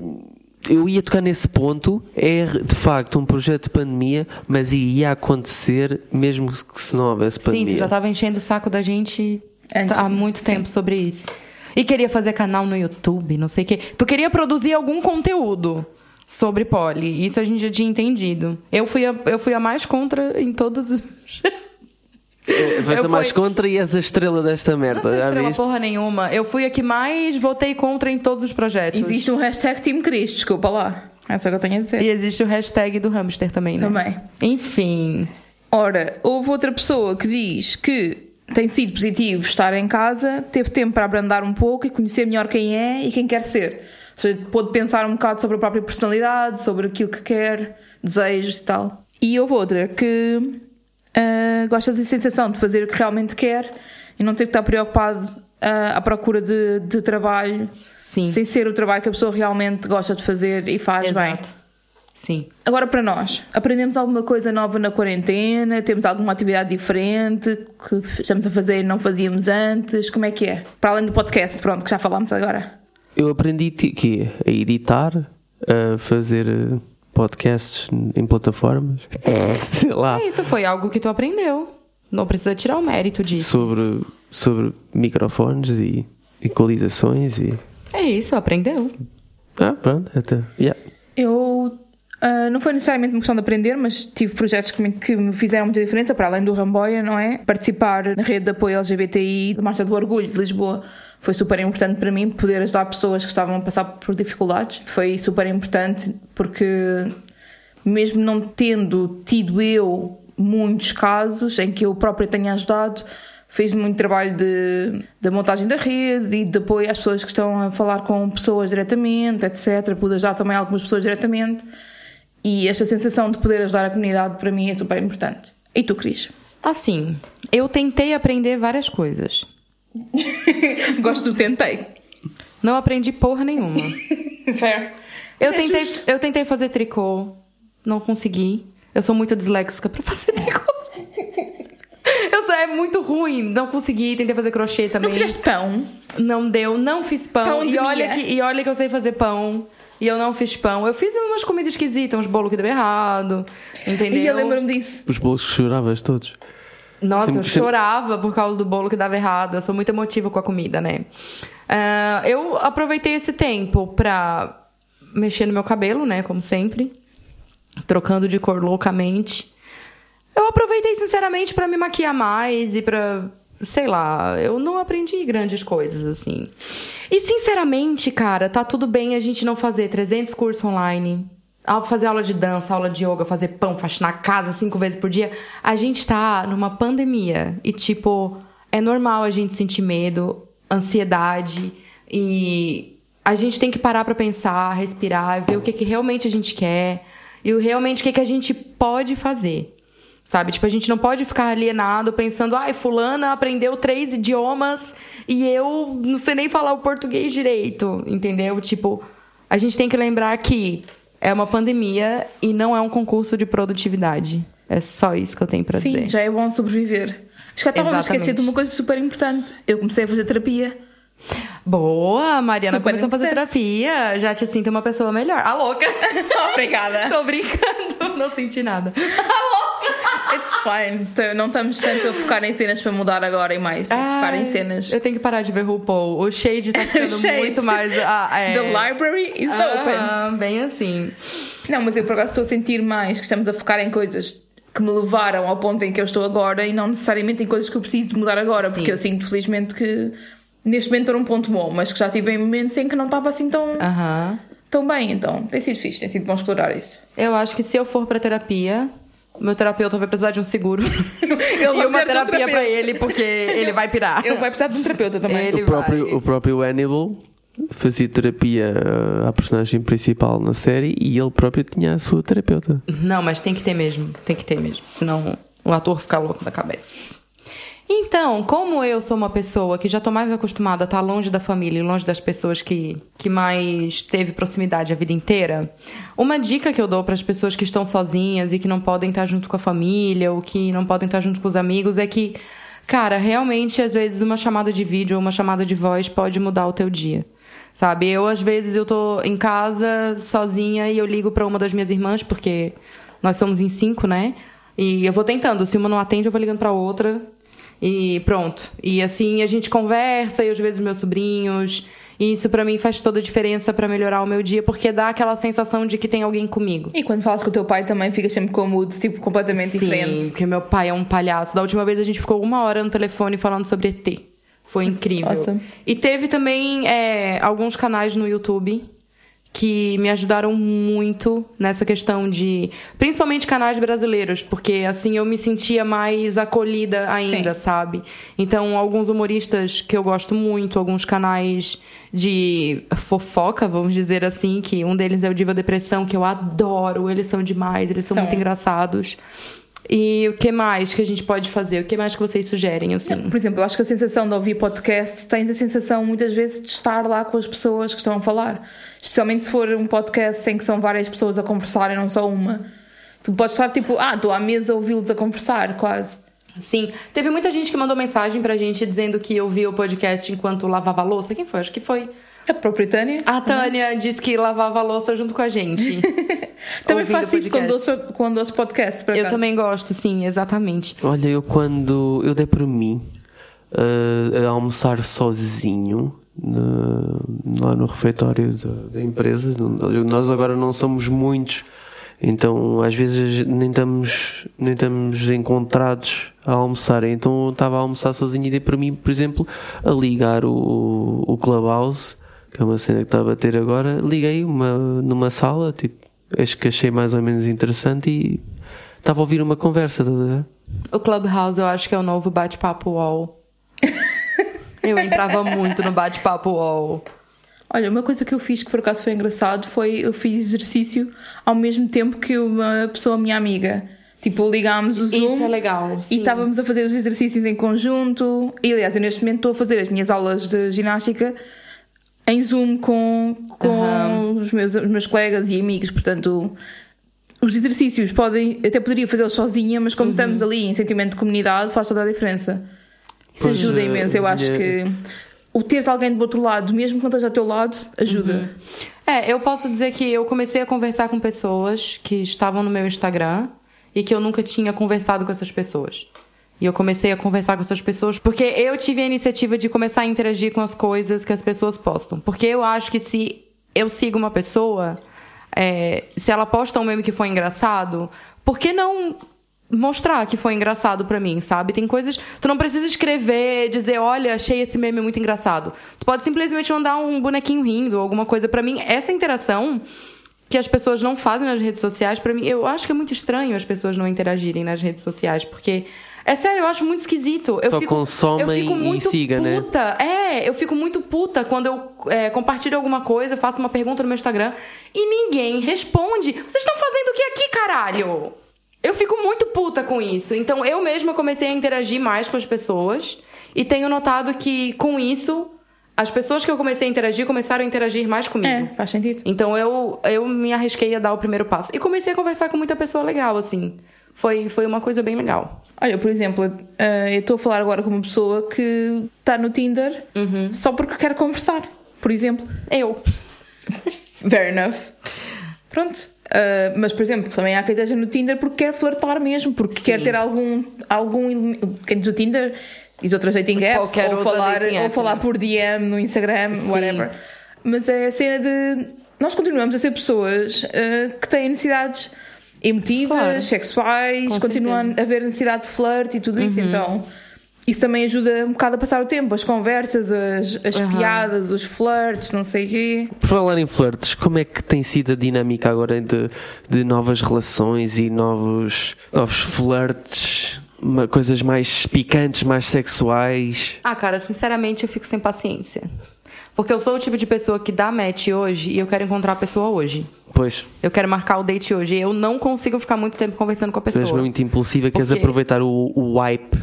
Eu ia tocar nesse ponto. É de facto um projeto de pandemia, mas ia acontecer mesmo que se não houvesse Sim, pandemia. tu já estava enchendo o saco da gente Antes- há muito tempo sobre isso. E queria fazer canal no YouTube, não sei o quê. Tu queria produzir algum conteúdo sobre poli. Isso a gente já tinha entendido. Eu fui a, eu fui a mais contra em todos os. Vais dar mais fui- contra e és a estrela desta Não merda. sou já estrela viste? porra nenhuma. Eu fui a que mais votei contra em todos os projetos. Existe um hashtag Team Cris, desculpa lá. Essa é o que eu tenho a dizer. E existe o hashtag do hamster também, né? Também. Enfim. Ora, houve outra pessoa que diz que tem sido positivo estar em casa, teve tempo para abrandar um pouco e conhecer melhor quem é e quem quer ser. Ou seja, pôde pensar um bocado sobre a própria personalidade, sobre aquilo que quer, desejos e tal. E houve outra que ah, gosta da sensação de fazer o que realmente quer e não ter que estar preocupado ah, à procura de, de trabalho, Sim. sem ser o trabalho que a pessoa realmente gosta de fazer e faz bem. Exato. Sim. Agora para nós, aprendemos alguma coisa nova na quarentena? Temos alguma atividade diferente que estamos a fazer e não fazíamos antes? Como é que é? Para além do podcast, pronto, que já falámos agora. Eu aprendi que a editar, a fazer podcasts em plataformas, sei lá, É isso, foi algo que tu aprendeu. Não precisa tirar o mérito disso. sobre, sobre microfones e equalizações e. É isso, aprendeu. Ah, pronto, até. Yeah. Eu ah, não foi necessariamente uma questão de aprender, mas tive projetos que me, que me fizeram muita diferença, para além do Ramboia, não é? Participar na rede de apoio LGBTI da Marcha do Orgulho de Lisboa foi super importante para mim, poder ajudar pessoas que estavam a passar por dificuldades. Foi super importante porque, mesmo não tendo tido eu muitos casos em que eu própria tenha ajudado, fiz muito trabalho de, da montagem da rede e de apoio às pessoas que estão a falar com pessoas diretamente, etc. Pude ajudar também algumas pessoas diretamente. E esta sensação de poder ajudar a comunidade para mim é super importante. E tu, Cris? Assim, eu tentei aprender várias coisas. Gosto do tentei. Não aprendi porra nenhuma. Fair. Eu É tentei, justo. eu tentei fazer tricô, não consegui. Eu sou muito disléxica pra fazer tricô. Eu sou, é muito ruim, não consegui. Tentei fazer crochê Não também. fizeste pão? Não deu, não fiz pão. Pão e, olha que, e olha que eu sei fazer pão. E eu não fiz pão. Eu fiz umas comidas esquisitas, uns bolos que deu errado. Entendeu? E eu lembro-me disso. Os bolos que choravas todos. Nossa, eu chorava por causa do bolo que dava errado. Eu sou muito emotiva com a comida, né? Ah, eu aproveitei esse tempo pra mexer no meu cabelo, né? Como sempre. Trocando de cor loucamente. Eu aproveitei, sinceramente, pra me maquiar mais e pra. Sei lá, eu não aprendi grandes coisas, assim. E, sinceramente, cara, tá tudo bem a gente não fazer 300 cursos online, fazer aula de dança, aula de yoga, fazer pão, faxinar casa cinco vezes por dia. A gente tá numa pandemia e, tipo, é normal a gente sentir medo, ansiedade e a gente tem que parar pra pensar, respirar, ver o que, que realmente a gente quer e o realmente o que, que a gente pode fazer. Sabe? Tipo, a gente não pode ficar alienado pensando, ai, fulana aprendeu três idiomas e eu não sei nem falar o português direito, entendeu? Tipo, a gente tem que lembrar que é uma pandemia e não é um concurso de produtividade. É só isso que eu tenho Sim, dizer. já é bom sobreviver. Acho que eu estava Exatamente. de uma coisa super importante. Eu comecei a fazer terapia. Boa, Mariana Super começou a fazer terapia. Já te sinto uma pessoa melhor. A louca! Obrigada. Tô brincando, não senti nada. It's fine. Então, Não estamos tanto a focar em cenas para mudar agora e mais. A focar em Ai, cenas. Eu tenho que parar de ver RuPaul. O Shade tá ficando Shade. muito mais. Ah, é... The library is open. Aham, bem assim. Não, mas eu por acaso estou a sentir mais que estamos a focar em coisas que me levaram ao ponto em que eu estou agora e não necessariamente em coisas que eu preciso de mudar agora, Sim. porque eu sinto felizmente que neste momento estou num ponto bom, mas que já tive em momentos em que não estava assim tão, tão bem, então tem sido fixe, tem sido bom explorar isso. Eu acho que se eu for pra terapia, o meu terapeuta vai precisar de um seguro. E uma um terapia pra terapeuta. ele, porque ele vai pirar. Ele vai precisar de um terapeuta também. Ele O próprio, vai. o próprio Hannibal fazia terapia uh, à personagem principal na série e ele próprio tinha a sua terapeuta. Não, mas tem que ter mesmo. Tem que ter mesmo. Senão o ator fica louco da cabeça. Então, como eu sou uma pessoa que já tô mais acostumada a estar longe da família e longe das pessoas que, que mais teve proximidade a vida inteira, uma dica que eu dou para as pessoas que estão sozinhas e que não podem estar junto com a família ou que não podem estar junto com os amigos é que, cara, realmente às vezes uma chamada de vídeo ou uma chamada de voz pode mudar o teu dia. Sabe? Eu às vezes eu tô em casa sozinha e eu ligo para uma das minhas irmãs porque nós somos em cinco, né? E eu vou tentando, se uma não atende, eu vou ligando para outra e pronto. E assim a gente conversa, e às vezes meus sobrinhos. E isso para mim faz toda a diferença para melhorar o meu dia, porque dá aquela sensação de que tem alguém comigo. E quando falas com o teu pai também fica sempre com moods tipo completamente Sim, diferentes. porque meu pai é um palhaço. Da última vez a gente ficou uma hora no telefone falando sobre ET. Foi incrível. Awesome. E teve também é, alguns canais no YouTube que me ajudaram muito nessa questão de. Principalmente canais brasileiros, porque assim eu me sentia mais acolhida ainda, Sim. sabe? Então, alguns humoristas que eu gosto muito, alguns canais de fofoca, vamos dizer assim, que um deles é o Diva Depressão, que eu adoro, eles são demais, eles são, São. muito engraçados. E o que mais que a gente pode fazer? O que mais que vocês sugerem, assim? Por exemplo, eu acho que a sensação de ouvir podcast tens a sensação muitas vezes de estar lá com as pessoas que estão a falar. Especialmente se for um podcast em que são várias pessoas a conversar e não só uma. Tu podes estar tipo, ah, estou à mesa a ouvi-los a conversar, quase. Sim. Teve muita gente que mandou mensagem pra gente dizendo que ouvia o podcast enquanto lavava a louça. Quem foi? Acho que foi. A própria Tânia. A Tânia disse que lavava a louça junto com a gente. também faço isso quando ouço, quando ouço podcast. Por Eu acaso. também gosto, sim, exatamente. Olha, eu quando eu dei por mim uh, a almoçar sozinho no- lá no refeitório da, da empresa, nós agora não somos muitos, então às vezes nem estamos, nem estamos encontrados a almoçar. Então eu estava a almoçar sozinho e dei por mim, por exemplo, a ligar o, o Clubhouse, que é uma cena que estava a ter agora. Liguei uma, numa sala, tipo, acho que achei mais ou menos interessante e estava a ouvir uma conversa, estás a ver? O Clubhouse eu acho que é o novo bate-papo UOL. eu entrava muito no bate-papo UOL. Olha, uma coisa que eu fiz que por acaso foi engraçado foi eu fiz exercício ao mesmo tempo que uma pessoa minha amiga. Tipo, ligámos o Zoom Isso é legal. e sim. estávamos a fazer os exercícios em conjunto. E aliás, eu neste momento estou a fazer as minhas aulas de ginástica em Zoom com, com Aham. os, meus, os meus colegas e amigos. Portanto, os exercícios podem, até poderia fazê-los sozinha, mas Uhum. como estamos ali em sentimento de comunidade, faz toda a diferença. Isso Pois, ajuda eh, imenso. Eu acho minha- que o teres alguém do outro lado, mesmo quando esteja ao teu lado, ajuda. É, eu posso dizer que eu comecei a conversar com pessoas que estavam no meu Instagram e que eu nunca tinha conversado com essas pessoas. E eu comecei a conversar com essas pessoas porque eu tive a iniciativa de começar a interagir com as coisas que as pessoas postam. Porque eu acho que se eu sigo uma pessoa, é, se ela posta um meme que foi engraçado, por que não mostrar que foi engraçado pra mim, sabe? Tem coisas. Tu não precisa escrever, dizer, olha, achei esse meme muito engraçado. Tu pode simplesmente mandar um bonequinho rindo, alguma coisa. Pra mim, essa interação que as pessoas não fazem nas redes sociais, pra mim, eu acho que é muito estranho as pessoas não interagirem nas redes sociais, porque. É sério, eu acho muito esquisito. Eu Só fico, consomem eu fico e muito siga, né? puta. É, eu fico muito puta quando eu é, compartilho alguma coisa, faço uma pergunta no meu Instagram e ninguém responde. Vocês estão fazendo o que aqui, caralho? Eu fico muito puta com isso. Então eu mesma comecei a interagir mais com as pessoas e tenho notado que com isso as pessoas que eu comecei a interagir começaram a interagir mais comigo. É, faz sentido. Então eu, eu me arrisquei a dar o primeiro passo. E comecei a conversar com muita pessoa legal, assim. Foi, foi uma coisa bem legal. Olha, por exemplo, eh, eu estou a falar agora com uma pessoa que está no Tinder Uhum. só porque quer conversar, por exemplo. Eu. Fair enough. Pronto. Eh, mas, por exemplo, também há quem esteja no Tinder porque quer flertar mesmo, porque quer ter algum. algum quem diz o Tinder diz outras dating apps, Qualquer ou falar, ou app, falar né? por DM no Instagram, Sim. whatever. Mas é a cena de. Nós continuamos a ser pessoas eh, que têm necessidades emotivas, Claro. sexuais, Com continuam certeza. a haver necessidade de flirt e tudo Uhum. isso. Então, isso também ajuda um bocado a passar o tempo, as conversas, as, as Uhum. piadas, os flirts, não sei o quê. Por falar em flirts, como é que tem sido a dinâmica agora de, de novas relações e novos, novos flirts? Uma- Coisas mais picantes, mais sexuais? Ah, cara, sinceramente eu fico sem paciência. Porque eu sou o tipo de pessoa que dá match hoje e eu quero encontrar a pessoa hoje. Pois, Eu quero marcar o date hoje. Eu não consigo ficar muito tempo conversando com a tu és pessoa. muito impulsiva, queres aproveitar o, o hype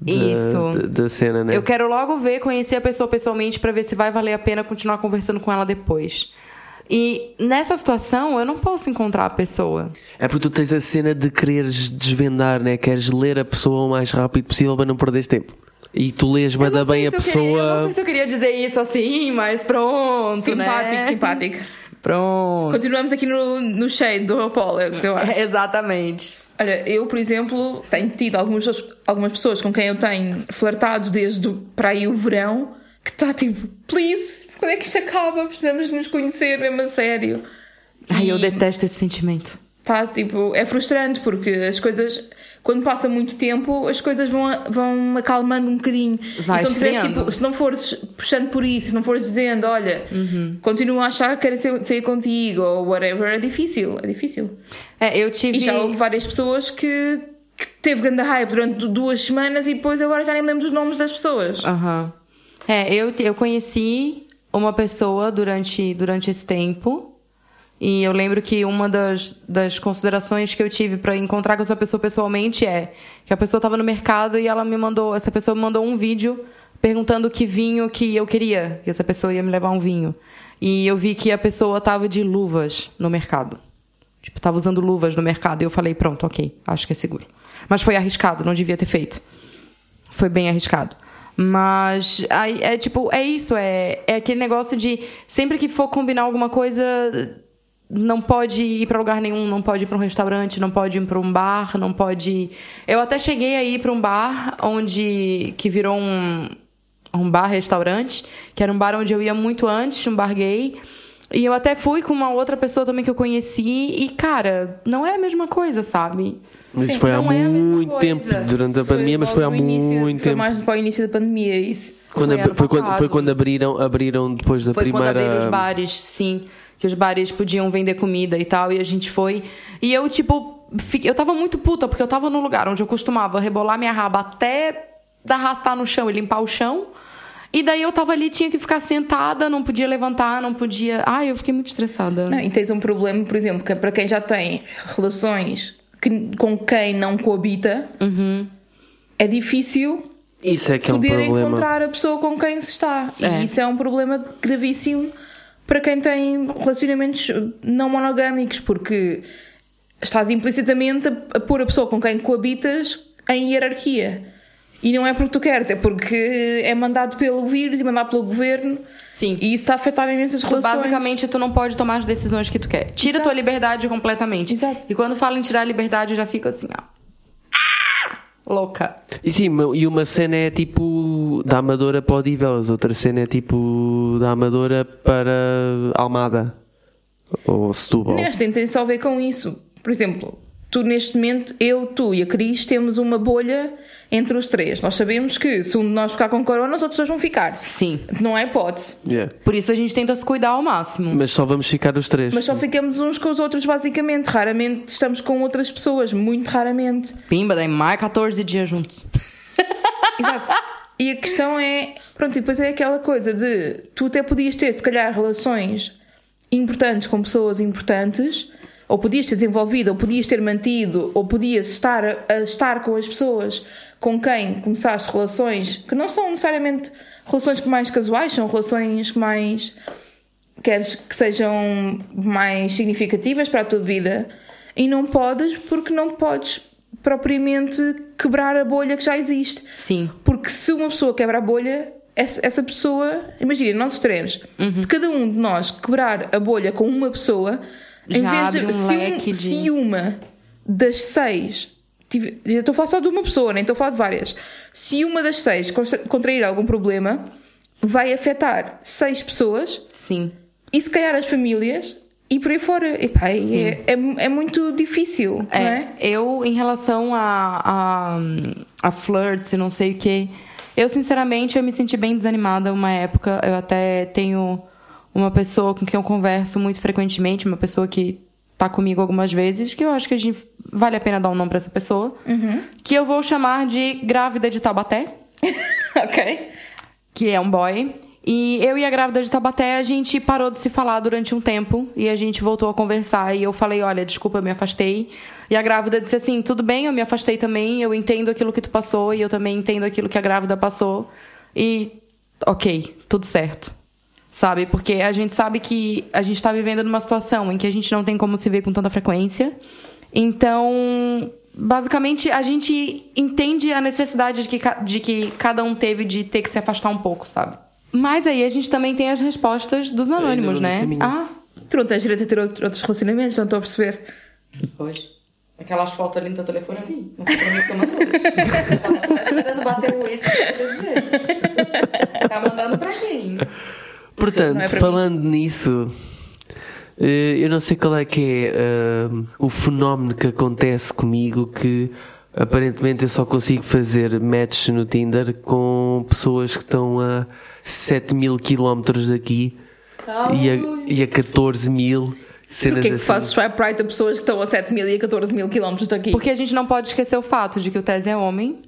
da, Isso. da, da cena, né? Eu quero logo ver, conhecer a pessoa pessoalmente pra ver se vai valer a pena continuar conversando com ela depois. E nessa situação, eu não posso encontrar a pessoa. É porque tu tens a cena de quereres desvendar, né? Queres ler a pessoa o mais rápido possível para não perderes tempo. E tu lês Eu bem a eu queria- eu não pessoa. sei se eu queria dizer isso assim, mas pronto, Simpático, né? simpático. Pronto. Continuamos aqui no, no shade do Apolo, o que eu acho. Exatamente. Olha, eu, por exemplo, tenho tido algumas pessoas, algumas pessoas com quem eu tenho flertado desde o- para aí o verão que está tipo, please, quando é que isto acaba? Precisamos de nos conhecer mesmo a sério. Ai, eu E detesto esse sentimento. Tá, tipo, é frustrante porque as coisas, quando passa muito tempo, as coisas vão, vão acalmando um bocadinho. Vai se não, tiveres, tipo, se não fores puxando por isso, se não fores dizendo, olha, Uhum. continuo a achar que quero sair contigo ou whatever, é difícil, é difícil. É, eu tive. E já houve várias pessoas que, que teve grande hype durante duas semanas e depois agora já nem me lembro dos nomes das pessoas. Aham. É, eu, eu conheci uma pessoa durante, durante esse tempo. E eu lembro que uma das, das considerações que eu tive pra encontrar com essa pessoa pessoalmente é que a pessoa tava no mercado e ela me mandou, essa pessoa me mandou um vídeo perguntando que vinho que eu queria, que essa pessoa ia me levar um vinho. E eu vi que a pessoa tava de luvas no mercado. Tipo, tava usando luvas no mercado e eu falei, pronto, ok, acho que é seguro. Mas foi arriscado, não devia ter feito. Foi bem arriscado. Mas aí é tipo, é isso, é, é aquele negócio de sempre que for combinar alguma coisa, não pode ir pra lugar nenhum, não pode ir pra um restaurante, não pode ir pra um bar, não pode. Eu até cheguei a ir pra um bar onde que virou um um bar restaurante, que era um bar onde eu ia muito antes, um bar gay. E eu até fui com uma outra pessoa também que eu conheci e cara, não é a mesma coisa, sabe? Mas Sim, isso foi há não é a mesma muito coisa. tempo durante a pandemia, mas foi há muito Foi tempo. mais para o início da pandemia, isso. Quando Foi ab- foi, quando, foi quando abriram, abriram depois da Foi quando primeira. abriram os bares, sim. Que os bares podiam vender comida e tal, e a gente foi. E eu, tipo, fiquei- eu tava muito puta, porque eu tava no lugar onde eu costumava rebolar minha raba até arrastar no chão e limpar o chão. E daí eu tava ali, tinha que ficar sentada, não podia levantar, não podia. Ai, eu fiquei muito estressada. Não, e tens um problema, por exemplo, que é para quem já tem relações que- com quem não coabita, é difícil Isso é que é um poder problema. encontrar a pessoa com quem se está. É. E isso é um problema gravíssimo para quem tem relacionamentos não monogâmicos, porque estás implicitamente a, a pôr a pessoa com quem coabitas em hierarquia. E não é porque tu queres, é porque é mandado pelo vírus e mandado pelo governo. Sim. E isso está a afetar imensas relações. basicamente, tu não pode tomar as decisões que tu quer. Tira Exato. tua liberdade completamente. Exato. E quando fala em tirar a liberdade, eu já fico assim, ó. Ah! Louca. E sim, e uma cena é tipo da Amadora para Odivelas, outra cena é tipo da Amadora para Almada ou Setúbal. Nesta tem só a ver com isso. Por exemplo, tu neste momento, eu, tu e a Cris temos uma bolha entre os três. Nós sabemos que se um de nós ficar com corona, os outros dois vão ficar. Sim. Não é hipótese. Yeah. Por isso a gente tenta se cuidar ao máximo. Mas só vamos ficar os três. Mas só ficamos uns com os outros, basicamente. Raramente estamos com outras pessoas, muito raramente. Pimba, daí mais 14 dias juntos. Exato. E a questão é, pronto, e depois é aquela coisa de tu até podias ter, se calhar, relações importantes com pessoas importantes, ou podias ter desenvolvido, ou podias ter mantido, ou podias estar a, a estar com as pessoas com quem começaste relações que não são necessariamente relações que mais casuais, são relações que mais queres que sejam mais significativas para a tua vida e não podes porque não podes propriamente quebrar a bolha que já existe. Sim. Porque se uma pessoa quebra a bolha, essa, essa pessoa, imagina, nós extremos, Uhum. se cada um de nós quebrar a bolha com uma pessoa, em vez de, um se, leque de- se uma das seis, tive- eu estou a falar só de uma pessoa, nem estou a falar de várias, se uma das seis contra- contrair algum problema, vai afetar seis pessoas Sim. e se calhar as famílias e por aí fora. Epá, é, é, é muito difícil, não É, é? eu, em relação a, a, a flirts e não sei o que, eu, sinceramente, eu me senti bem desanimada uma época. Eu até tenho uma pessoa com quem eu converso muito frequentemente, uma pessoa que tá comigo algumas vezes, que eu acho que a gente vale a pena dar um nome pra essa pessoa, que eu vou chamar de grávida de Taubaté. ok. que é um boy, E eu e a grávida de Tabaté, a gente parou de se falar durante um tempo e a gente voltou a conversar. E eu falei: Olha, desculpa, eu me afastei. E a grávida disse assim: Tudo bem, eu me afastei também. Eu entendo aquilo que tu passou e eu também entendo aquilo que a grávida passou. E, ok, tudo certo. Sabe? Porque a gente sabe que a gente está vivendo numa situação em que a gente não tem como se ver com tanta frequência. Então, basicamente, a gente entende a necessidade de que, de que cada um teve de ter que se afastar um pouco, sabe? Mas aí a gente também tem as respostas dos anônimos, né? Ah, Tu não tens direito a ter outro- outros relacionamentos, não estou a perceber. pois. Aquelas fotos ali no teu telefone vi. Não comprometeu mandando. Tava só esperando bater o extra pra dizer. Tá mandando pra quem? Portanto, é falando nisso, eh, eu não sei qual é que é eh, o fenómeno que acontece comigo que aparentemente eu só consigo fazer matches no Tinder com pessoas que estão a 7 mil quilómetros daqui e a, e a 14 mil cenas Porquê que assim. fazes swipe right a pessoas que estão a 7 mil e a 14 mil quilómetros daqui? Porque a gente não pode esquecer o fato de que o Tese é homem.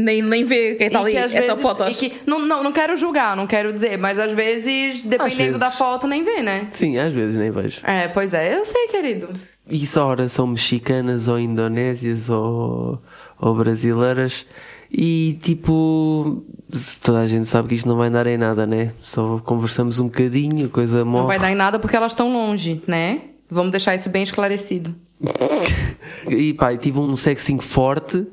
Nem, nem vê quem está e ali, que é às só vezes. fotos. E que, não, não, não quero julgar, não quero dizer, mas às vezes, dependendo vezes. da foto, nem vê, né? Sim, às vezes nem vejo. É, pois é, eu sei, querido. E só ora são mexicanas ou indonésias ou, ou brasileiras. E tipo, se toda a gente sabe que isto não vai dar em nada, né? Só conversamos um bocadinho, a coisa morre. Não vai dar em nada porque elas estão longe, né? Vamos deixar isso bem esclarecido. E pá, eu tive um sexing forte,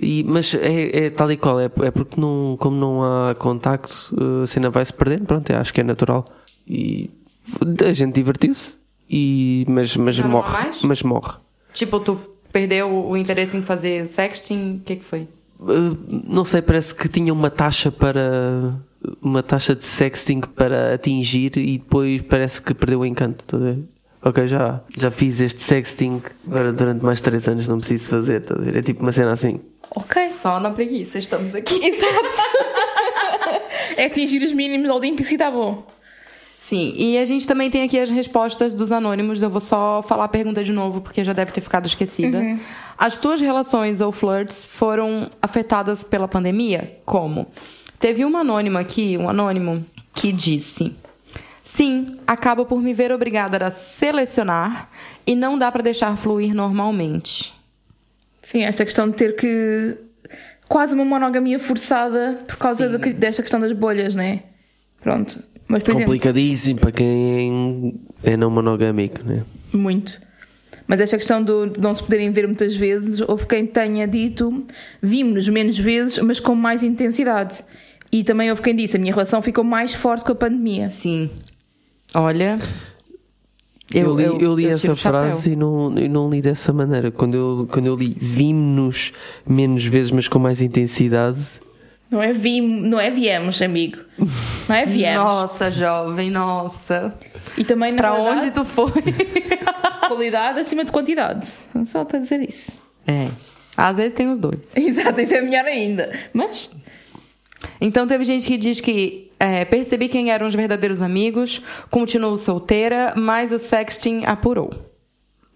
e, mas é, é tal e qual, é, é porque não, como não há contacto, a cena vai se perdendo, pronto, acho que é natural. E a gente divertiu-se, e, mas, mas Já morre. Mas morre. Tipo, tu perdeu o interesse em fazer sexting? O que que foi? Uh, não sei, parece que tinha uma taxa para. Uma taxa de sexting para atingir e depois parece que perdeu o encanto. Tá a ver? Ok, já, já fiz este sexting agora durante mais 3 anos, não preciso fazer. Tá a ver? É tipo uma cena assim. Ok. Só na preguiça, estamos aqui. É atingir os mínimos olímpicos e está bom. Sim, e a gente também tem aqui as respostas dos anônimos. Eu vou só falar a pergunta de novo, porque já deve ter ficado esquecida. As tuas relações ou flirts foram afetadas pela pandemia? Como? Teve uma anônima aqui, um anônimo, que disse: Sim, acabo por me ver obrigada a selecionar e não dá pra deixar fluir normalmente. Sim, esta questão de ter que. Quase uma monogamia forçada por causa desta questão das bolhas, né? Pronto. Mas, por exemplo, Complicadíssimo para quem é não monogâmico, né? muito. Mas esta questão do- de não se poderem ver muitas vezes, houve quem tenha dito vimos-nos menos vezes, mas com mais intensidade. E também houve quem disse a minha relação ficou mais forte com a pandemia. Sim. Olha. Eu, li, eu li tiro essa frase e não, eu não li dessa maneira. Quando eu, quando eu li vimos-nos menos vezes, mas com mais intensidade. Não é, vim, não é viemos, amigo. Não é viemos. Nossa, jovem, nossa. E também verdade, onde tu foi? qualidade acima de quantidade. Só para dizer isso. É. Às vezes tem os dois. Exato, isso é melhor ainda. Mas Então teve gente que diz que é, percebi quem eram os verdadeiros amigos, continuo solteira, mas o sexting apurou.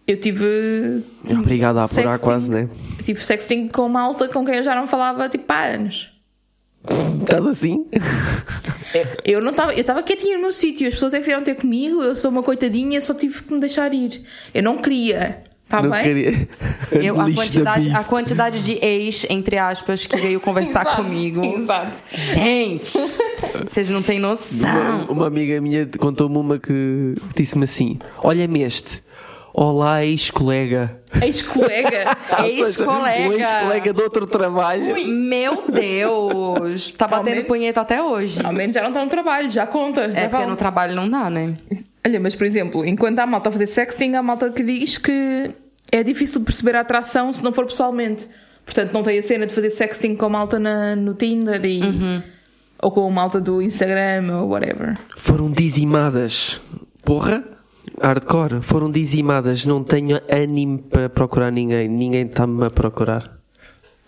eu tive. Obrigado a apurar sexting- quase, né? Tive sexting com malta com quem eu já não falava tipo há anos. Estás assim? Eu não estava, eu estava quietinha no meu sítio, as pessoas é que vieram ter comigo, eu sou uma coitadinha, só tive que me deixar ir. Eu não queria, está não bem? queria. Eu, a, quantidade, a quantidade de ex, entre aspas, que veio conversar Exato, comigo. Exato. Gente, vocês não têm Uma, noção. uma amiga minha contou-me uma que disse-me assim: Olha-me este. Olá, ex-colega. Ex-colega. Ex-colega. Um ex-colega de outro trabalho. Meu Deus. Tá batendo Realmente? punheta até hoje. Ao menos já não está no trabalho, já conta. já É porque no trabalho não dá, né? Olha, mas por exemplo, enquanto há malta a fazer sexting, há malta que diz que é difícil perceber a atração se não for pessoalmente. Portanto, não tem a cena de fazer sexting com malta na, no Tinder e. Ou com malta do Instagram ou whatever. Foram dizimadas. Porra? Hardcore. Foram dizimadas. Não tenho ânimo para procurar ninguém. Ninguém está-me a procurar.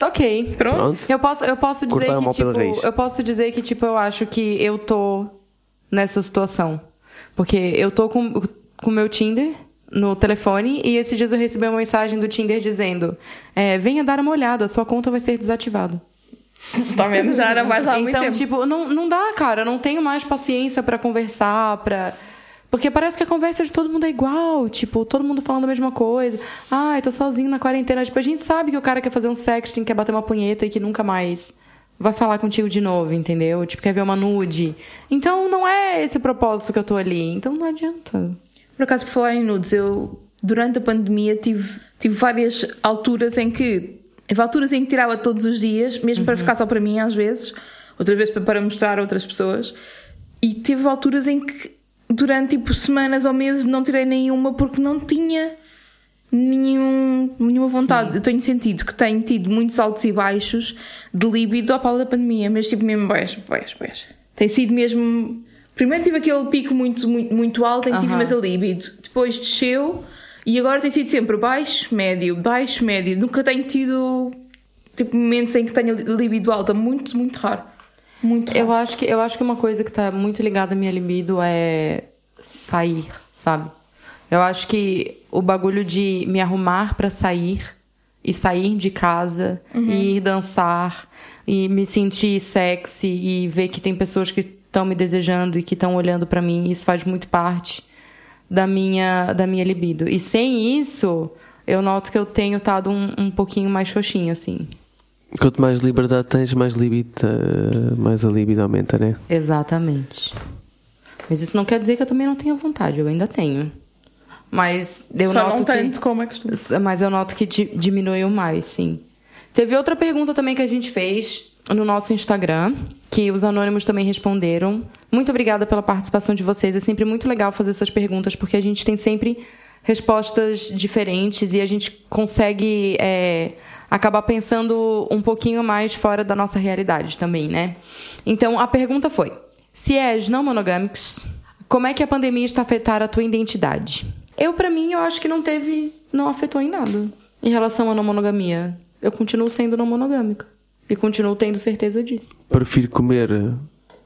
Ok. Pronto. Pronto. Eu posso, eu posso dizer que, tipo, eu posso dizer que, tipo, eu acho que eu tô nessa situação. Porque eu tô com o meu Tinder no telefone e esses dias eu recebi uma mensagem do Tinder dizendo é, venha dar uma olhada, sua conta vai ser desativada. Tá vendo? Já era mais lá Então, tipo, não, não dá, cara. Não tenho mais paciência pra conversar, pra. Porque parece que a conversa de todo mundo é igual. Tipo, todo mundo falando a mesma coisa. Ai, tô sozinho na quarentena. Tipo, a gente sabe que o cara quer fazer um sexting, quer bater uma punheta e que nunca mais vai falar contigo de novo, entendeu? Tipo, quer ver uma nude. Então, não é esse o propósito que eu tô ali. Então, não adianta. Por acaso, por falar em nudes, eu durante a pandemia tive, tive várias alturas em que. Houve alturas em que tirava todos os dias, mesmo para ficar só para mim às vezes, outras vezes para- mostrar a outras pessoas. E tive alturas em que durante tipo semanas ou meses não tirei nenhuma porque não tinha nenhum, nenhuma vontade. Eu tenho sentido que tenho tido muitos altos e baixos de líbido à pala da pandemia, mas tipo mesmo baixo, baixo, baixo. Tem sido mesmo. Primeiro tive aquele pico muito, muito, muito alto em que tive mais a líbido, depois desceu e agora tem sido sempre baixo, médio, baixo, médio. Nunca tenho tido tipo momentos em que tenha líbido alta, muito, muito raro. Muito raro. Eu acho que, eu acho que uma coisa que tá muito ligada à minha libido é sair, sabe? Eu acho que o bagulho de me arrumar pra sair e sair de casa e ir dançar e me sentir sexy e ver que tem pessoas que estão me desejando e que estão olhando pra mim, isso faz muito parte da minha da minha libido. E sem isso, eu noto que eu tenho estado um, um pouquinho mais xoxinha assim. Quanto mais liberdade tens, mais libido, mais a libido aumenta, né? Exatamente. Mas isso não quer dizer que eu também não tenha vontade, eu ainda tenho. Mas eu Só noto não que... tanto como é costume. Mas eu noto que di- diminuiu mais, sim. Teve outra pergunta também que a gente fez no nosso Instagram, que os anônimos também responderam. Muito obrigada pela participação de vocês. É sempre muito legal fazer essas perguntas, porque a gente tem sempre respostas diferentes e a gente consegue é, acabar pensando um pouquinho mais fora da nossa realidade também, né? Então, a pergunta foi: se és não monogâmicos, como é que a pandemia está afetar a tua identidade? Eu, pra mim, eu acho que não teve, não afetou em nada em relação à não monogamia. Eu continuo sendo não monogâmica e continuo tendo certeza disso. Prefiro comer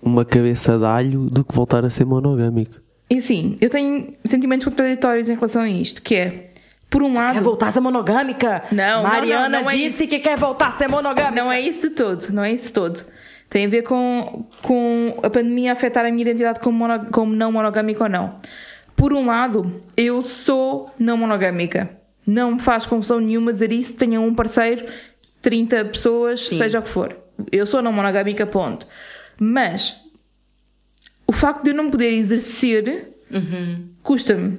uma cabeça de alho do que voltar a ser monogâmico. E sim, eu tenho sentimentos contraditórios em relação a isto, que é, por um lado... Quer voltar a ser monogâmica? Não, não, Mariana não, não é disse que quer voltar a ser monogâmica. Não é isso de todo, não é isso de todo. Tem a ver com, com a pandemia afetar a minha identidade como, mono- como não monogâmica ou não. Por um lado, eu sou não monogâmica. Não me faz confusão nenhuma dizer isso. Tenha um parceiro, 30 pessoas, seja o que for. Eu sou não monogâmica, ponto. Mas o facto de eu não poder exercer custa-me.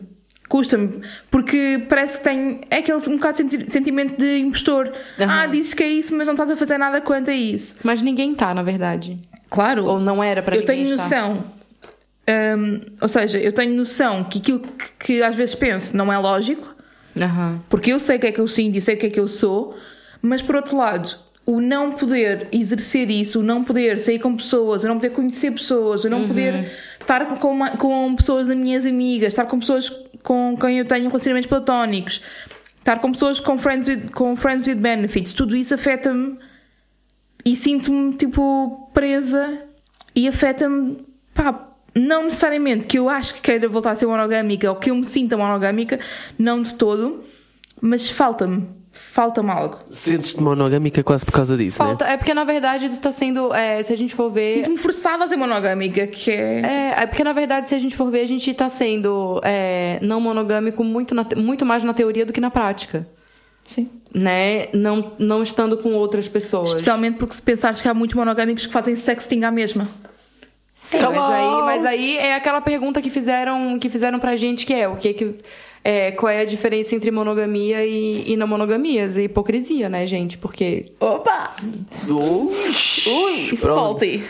Custa-me. Porque parece que tenho. É aquele um bocado de senti- sentimento de impostor. Ah, dizes que é isso, mas não estás a fazer nada quanto a isso. Mas ninguém tá, na verdade. Claro. Ou não era pra Eu tenho estar. noção. hum, ou seja, eu tenho noção que aquilo que, que às vezes penso não é lógico, Aham. porque eu sei o que é que eu sinto e sei o que é que eu sou, mas por outro lado, o não poder exercer isso, o não poder sair com pessoas, o não poder conhecer pessoas, o não poder estar com, uma- com pessoas das minhas amigas, estar com pessoas com quem eu tenho relacionamentos platónicos, estar com pessoas com friends with, com friends with benefits, tudo isso afeta-me e sinto-me tipo presa e afeta-me, pá, não necessariamente que eu acho que queira voltar a ser monogâmica ou que eu me sinta monogâmica, não de todo, mas falta-me, falta-me algo. Sentes-te monogâmica quase por causa disso, Falta, é porque na verdade isso tá sendo, é, se a gente for ver, Sinto-me forçada a ser monogâmica, que é. É, é porque na verdade, se a gente for ver, a gente tá sendo é, não monogâmico muito, na muito mais na teoria do que na prática. Sim. Né? Não, não estando com outras pessoas. Especialmente porque se pensares que há muitos monogâmicos que fazem sexting à mesma. Sim, mas aí, mas aí é aquela pergunta que fizeram, que fizeram pra gente, que é o que que. É, qual é a diferença entre monogamia e, e não monogamias? E hipocrisia, né, gente? Porque. Opa! Ui, salty!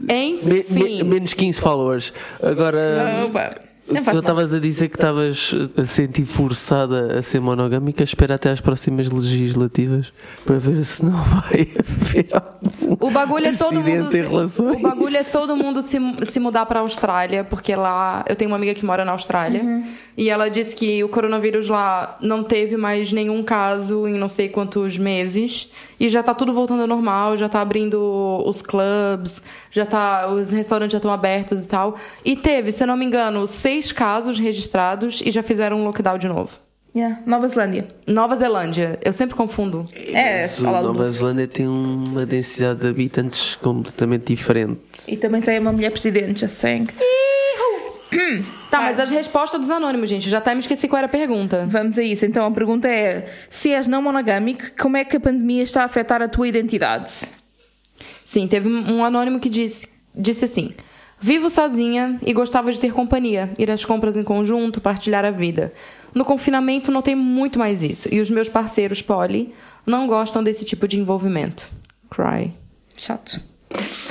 Me- Enfim. me- menos 15 followers. Agora, Opa! Não tu estavas a dizer que estavas a sentir forçada a ser monogâmica. Espera até às próximas legislativas para ver se não vai haver algum O bagulho é todo mundo. em relação a o bagulho é todo mundo se, se mudar pra Austrália, porque lá. Eu tenho uma amiga que mora na Austrália. E ela disse que o coronavírus lá não teve mais nenhum caso em não sei quantos meses. E já tá tudo voltando ao normal, já tá abrindo os clubs, já tá. Os restaurantes já estão abertos e tal. E teve, se eu não me engano, seis casos registrados e já fizeram um lockdown de novo. Yeah. Nova Zelândia. Nova Zelândia. Eu sempre confundo. É, se Mas fala a Nova. Zelândia tem uma densidade de habitantes completamente diferente. E também tem uma mulher presidente, já sei. Tá, mas as respostas dos anônimos, gente. Já até me esqueci qual era a pergunta. Vamos a isso. Então a pergunta é: se és não monogâmico, como é que a pandemia está a afetar a tua identidade? Sim, teve um anônimo que disse, disse assim: Vivo sozinha e gostava de ter companhia, ir às compras em conjunto, partilhar a vida. No confinamento notei muito mais isso, e os meus parceiros poli não gostam desse tipo de envolvimento. Cry. Chato.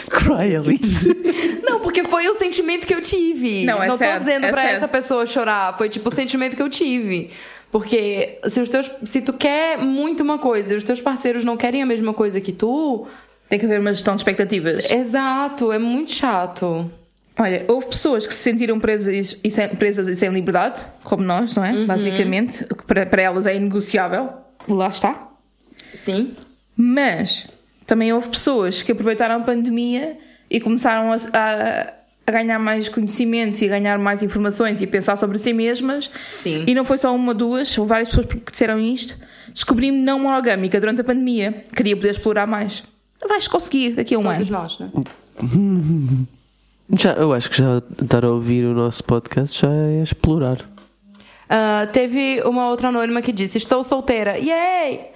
Cry, Elite. Não, porque foi o sentimento que eu tive. Não, é tô sad, dizendo é pra sad. essa pessoa chorar, foi tipo o sentimento que eu tive. Porque se, os teus, se tu quer muito uma coisa e os teus parceiros não querem a mesma coisa que tu, Tem que haver uma gestão de expectativas. exato, é muito chato. Olha, houve pessoas que se sentiram presas e sem, presas e sem liberdade, como nós, não é? Uhum. Basicamente, o que para, para elas é inegociável. Lá está. Sim. Mas também houve pessoas que aproveitaram a pandemia e começaram a, a- a ganhar mais conhecimentos e a ganhar mais informações e a pensar sobre si mesmas. Sim. E não foi só uma, duas, houve várias pessoas que disseram isto. Descobri-me não monogâmica durante a pandemia. Queria poder explorar mais. Vais conseguir daqui a um Todos ano. nós, né? Já, eu acho que já estar a ouvir o nosso podcast já é explorar. Ah, teve uma outra anônima que disse: Estou solteira, yay!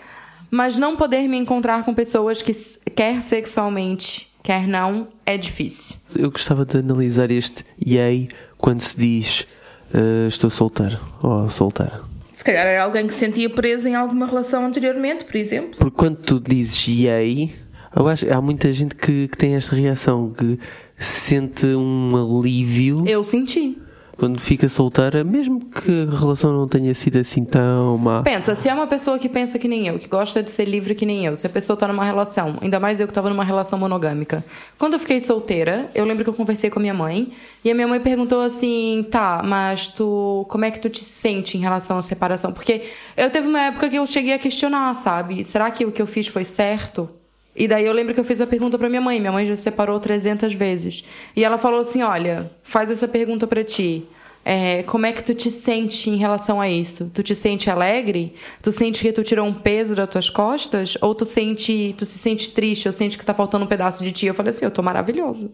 Mas não poder me encontrar com pessoas que, quer sexualmente, quer não, é difícil. Eu gostava de analisar este yay quando se diz eh, estou solteiro ou solteira. Se calhar era alguém que se sentia preso em alguma relação anteriormente, por exemplo. Porque quando tu dizes yay, eu acho há muita gente que, que tem esta reação, que sente um alívio Eu senti. Quando fica solteira, mesmo que a relação não tenha sido assim tão má. Pensa, se é uma pessoa que pensa que nem eu, que gosta de ser livre que nem eu, se a pessoa tá numa relação, ainda mais eu que tava numa relação monogâmica. Quando eu fiquei solteira, eu lembro que eu conversei com a minha mãe, e a minha mãe perguntou assim: tá, mas tu. Como é que tu te sente em relação à separação? Porque eu teve uma época que eu cheguei a questionar, sabe? Será que o que eu fiz foi certo? E daí eu lembro que eu fiz a pergunta pra minha mãe. Minha mãe já se separou 300 vezes. E ela falou assim: olha, faz essa pergunta pra ti. É, como é que tu te sente em relação a isso? Tu te sente alegre? Tu sente que tu tirou um peso das tuas costas? Ou tu sente, tu se sente triste? Ou sente que tá faltando um pedaço de ti? Eu falei assim, eu tô maravilhosa.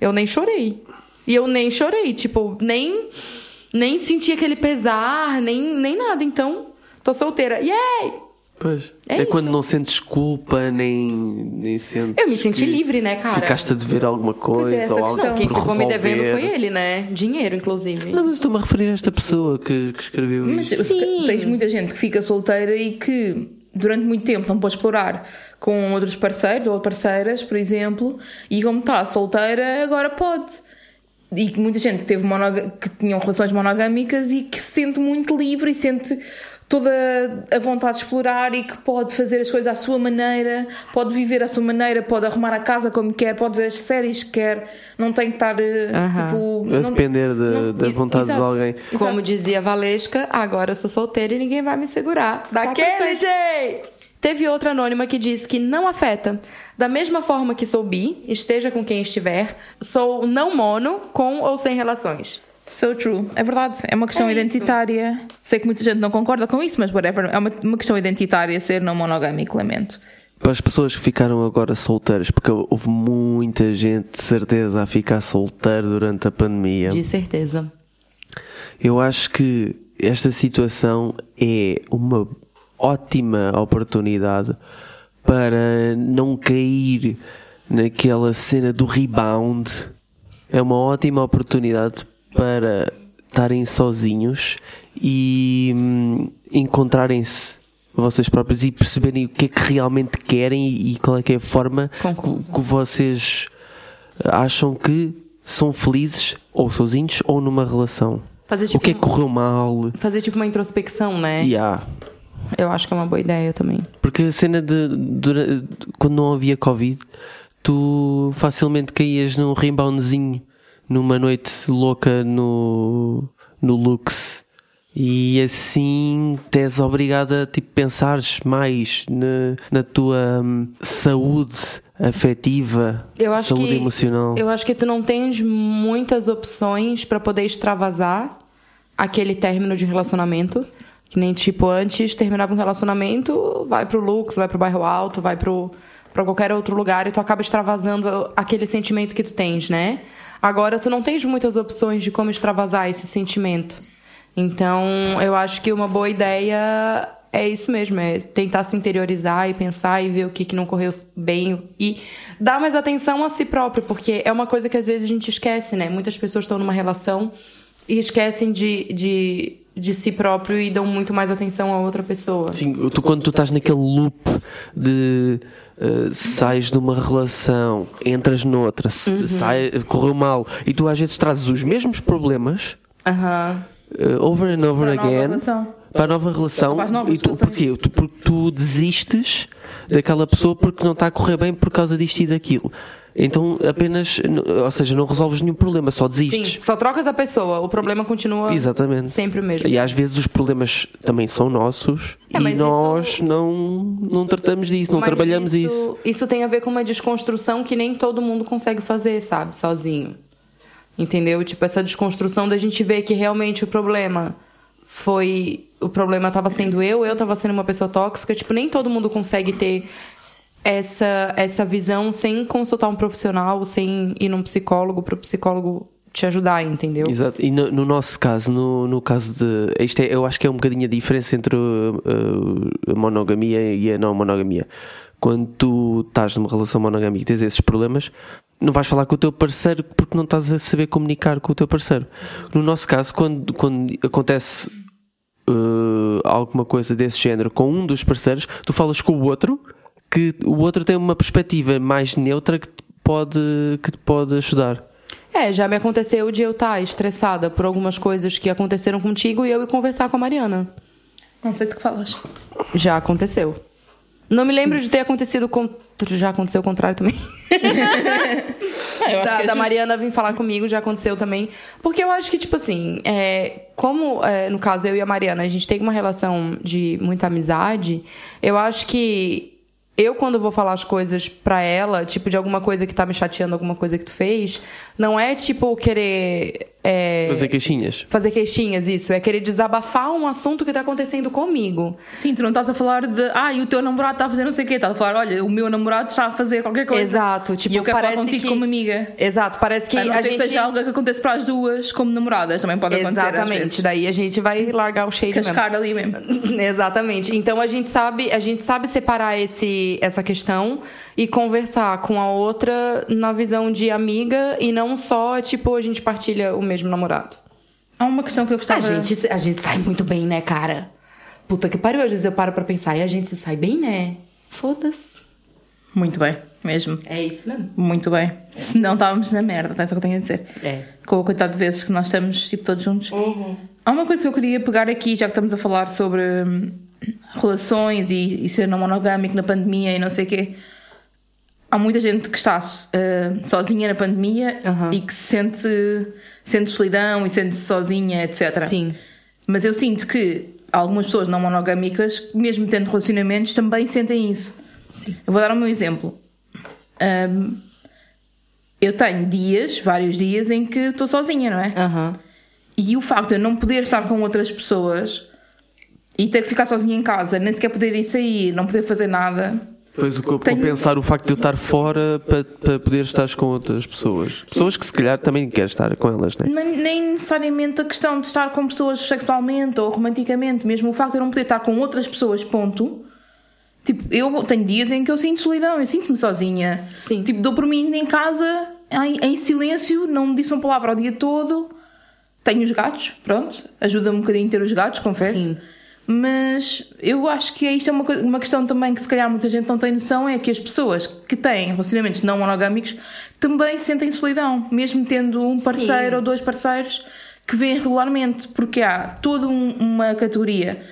Eu nem chorei. E eu nem chorei, tipo, nem nem senti aquele pesar, nem nem nada. Então, tô solteira. Yay! Pois. É É, isso. quando não sentes culpa, nem, nem sentes. Eu me senti livre, né, cara? Ficaste a dever alguma coisa essa ou questão. algo Não, quem ficou me devendo foi ele, né? Dinheiro, inclusive. Não, mas estou-me a referir a esta pessoa que, que escreveu Mas isto. Sim. tens muita gente que fica solteira e que durante muito tempo não pode explorar com outros parceiros ou parceiras, por exemplo, e como está solteira, agora pode. E que muita gente que, teve que tinham relações monogâmicas e que se sente muito livre e sente toda a vontade de explorar e que pode fazer as coisas à sua maneira, pode viver à sua maneira, pode arrumar a casa como quer, pode ver as séries que quer, não tem que estar eh, Aham. tipo. A não- depender da- não- da vontade de exato, alguém. Como exato. dizia Valesca, agora eu sou solteira e ninguém vai me segurar. Daquele perfeito. jeito! Teve outra anônima que disse que não afeta. Da mesma forma que sou bi, esteja com quem estiver, sou não mono, com ou sem relações. So true. É verdade. É uma questão É isso. identitária. Sei que muita gente não concorda com isso, mas whatever. É uma, uma questão identitária ser não monogâmico, lamento. Para as pessoas que ficaram agora solteiras, porque houve muita gente de certeza a ficar solteira durante a pandemia. De certeza. Eu acho que esta situação é uma ótima oportunidade para não cair naquela cena do rebound. É uma ótima oportunidade para estarem sozinhos e hum, encontrarem-se vocês próprios e perceberem o que é que realmente querem e qual é que é a forma Concordo. que, vocês acham que são felizes ou sozinhos ou numa relação. Fazer O tipo, que é que correu mal? fazer tipo uma introspecção, né? Yeah. Eu acho que é uma boa ideia também. Porque a cena de, dura- quando não havia Covid, tu facilmente caías num reboundzinho numa noite louca no, no Lux. E assim tens obrigada a tipo, pensares mais na, na tua hum, saúde afetiva, Eu acho saúde que emocional. Eu acho que tu não tens muitas opções pra poder extravasar aquele término de relacionamento. Que nem, tipo, antes terminava um relacionamento, vai pro Lux, vai pro bairro alto, vai pro, pra qualquer outro lugar e tu acaba extravasando aquele sentimento que tu tens, né? Agora tu não tens muitas opções de como extravasar esse sentimento. Então, eu acho que uma boa ideia é isso mesmo, é tentar se interiorizar e pensar e ver o que, que não correu bem e dar mais atenção a si próprio, porque é uma coisa que às vezes a gente esquece, né? Muitas pessoas estão numa relação e esquecem de, de, de si próprio e dão muito mais atenção a outra pessoa. Sim, tu, quando tu estás naquele loop de uh, sais de uma relação, entras noutra, uhum. sai, correu mal, e tu às vezes trazes os mesmos problemas uhum. uh, over and over Para again para a nova relação. e tu, porquê? Tu, porque tu desistes daquela pessoa porque não está a correr bem por causa disto e daquilo. Então apenas, ou seja, não resolves nenhum problema, só desistes. Sim, só trocas a pessoa, o problema continua Exatamente. sempre o mesmo. E às vezes os problemas também são nossos é, e nós isso... não, não tratamos disso, não mas trabalhamos isso, isso. Isso tem a ver com uma desconstrução que nem todo mundo consegue fazer, sabe, sozinho. Entendeu? Tipo, essa desconstrução da gente ver que realmente o problema foi. O problema estava sendo eu, eu estava sendo uma pessoa tóxica. Tipo, nem todo mundo consegue ter essa, essa visão sem consultar um profissional, sem ir num psicólogo para o psicólogo te ajudar, entendeu? Exato. E no, no, nosso caso, no, no caso de. Isto é, eu acho que é um bocadinho a diferença entre uh, a monogamia e a não monogamia. Quando tu estás numa relação monogâmica e tens esses problemas, não vais falar com o teu parceiro porque não estás a saber comunicar com o teu parceiro. No nosso caso, quando, quando acontece uh, alguma coisa desse género com um dos parceiros, tu falas com o outro que o outro tem uma perspectiva mais neutra que te pode, que te pode ajudar. É, já me aconteceu de eu estar tá estressada por algumas coisas que aconteceram contigo e eu ir conversar com a Mariana. Não sei do que falas. Já aconteceu. Não me lembro Sim. de ter acontecido com. Já aconteceu o contrário também. é, da, da Mariana vir falar comigo já aconteceu também. Porque eu acho que, tipo assim, é, como é, no caso eu e a Mariana, a gente tem uma relação de muita amizade, eu acho que eu, quando vou falar as coisas pra ela, tipo, de alguma coisa que tá me chateando, alguma coisa que tu fez, não é tipo querer. É, fazer queixinhas. Fazer queixinhas, isso. É querer desabafar um assunto que tá acontecendo comigo. Sim, tu não estás a falar de. Ah, e o teu namorado está a fazer não sei o quê. Estás a falar, olha, o meu namorado está a fazer qualquer coisa. Exato. Tipo, e eu quero parece falar contigo que... como amiga. Exato. Parece que. A não a gente... que seja algo que acontece para as duas como namoradas. Também pode acontecer. Exatamente. Daí a gente vai largar o shade Cascar mesmo. ali mesmo. Exatamente. Então a gente sabe, a gente sabe separar esse, essa questão e conversar com a outra na visão de amiga e não só, tipo, a gente partilha o mesmo namorado. Há uma questão que eu gostava... A gente, a gente sai muito bem, né, cara? Puta que pariu, às vezes eu paro pra pensar e a gente se sai bem, né? Foda-se. Muito bem, mesmo. É isso mesmo. Muito bem. Se não estávamos na merda, é isso que eu tenho a dizer. É. Com a quantidade de vezes que nós estamos, tipo, todos juntos. Uhum. Há uma coisa que eu queria pegar aqui, já que estamos a falar sobre hum, relações e, e ser não monogâmico na pandemia e não sei o quê há muita gente que está uh, sozinha na pandemia uhum. e que sente, sente solidão e sente -se sozinha, etc. Sim. Mas eu sinto que algumas pessoas não monogâmicas, mesmo tendo relacionamentos, também sentem isso. Sim. Eu vou dar o meu exemplo. Um, eu tenho dias, vários dias, em que estou sozinha, não é? Uhum. E o facto de eu não poder estar com outras pessoas e ter que ficar sozinha em casa, nem sequer poder ir sair, não poder fazer nada, Pois o corpo Tenho... compensar o facto de eu estar fora para, para poder estar com outras pessoas. Pessoas que se calhar também quer estar com elas, né? nem, nem necessariamente a questão de estar com pessoas sexualmente ou romanticamente, mesmo o facto de eu não poder estar com outras pessoas, ponto. Tipo, eu tenho dias em que eu sinto solidão, eu sinto-me sozinha. Sim. Tipo, dou por mim em casa, em, em silêncio, não me disse uma palavra o dia todo. Tenho os gatos, pronto. Ajuda-me um bocadinho a ter os gatos, confesso. Sim. Mas eu acho que isto é uma, uma questão também que se calhar muita gente não tem noção, é que as pessoas que têm relacionamentos não monogâmicos também sentem solidão, mesmo tendo um parceiro Sim. ou dois parceiros que vêm regularmente, porque há toda um, uma categoria.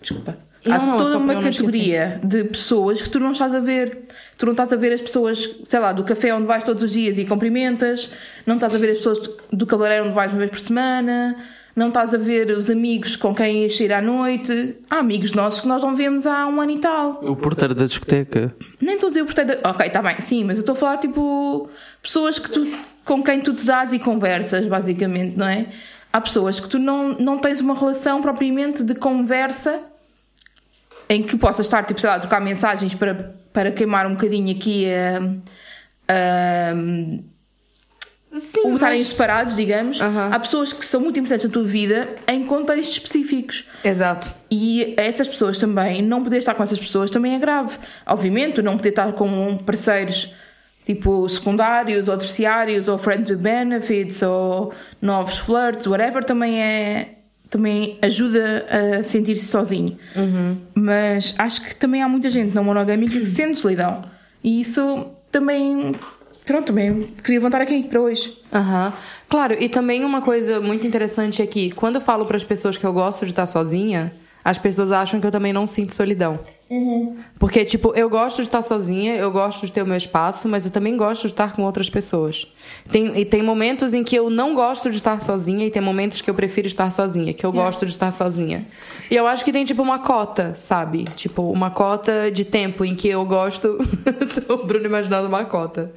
Desculpa. Há não, não, toda uma categoria de pessoas que tu não estás a ver. Tu não estás a ver as pessoas, sei lá, do café onde vais todos os dias e cumprimentas, não estás a ver as pessoas do cabeleireiro onde vais uma vez por semana, não estás a ver os amigos com quem ias sair à noite. Há amigos nossos que nós não vemos há um ano e tal. O porteiro da discoteca. Nem estou a dizer o porteiro da... Ok, está bem, sim, mas eu estou a falar tipo pessoas que tu, com quem tu te dás e conversas, basicamente, não é? há pessoas que tu não, não tens uma relação propriamente de conversa em que possas estar, tipo, sei lá, a trocar mensagens para, para queimar um bocadinho aqui a. a Sim, ou estarem mas- separados, digamos. Há pessoas que são muito importantes na tua vida em contextos específicos. Exato. E essas pessoas também, não poder estar com essas pessoas também é grave. Obviamente, não poder estar com parceiros tipo secundários ou terciários ou friends with benefits ou novos flirts, whatever, também é. Também ajuda a sentir-se sozinho. Mas acho que também há muita gente não monogâmica que sente solidão. E isso também. Pronto, também queria levantar aqui para hoje. Aham. Claro, e também uma coisa muito interessante é que quando eu falo para as pessoas que eu gosto de estar sozinha, as pessoas acham que eu também não sinto solidão. Porque, tipo, eu gosto de estar sozinha, eu gosto de ter o meu espaço, mas eu também gosto de estar com outras pessoas. Tem, e tem momentos em que eu não gosto de estar sozinha e tem momentos que eu prefiro estar sozinha, que eu gosto de estar sozinha. E eu acho que tem, tipo, uma cota, sabe? Tipo, uma cota de tempo em que eu gosto. o Bruno imaginando uma cota.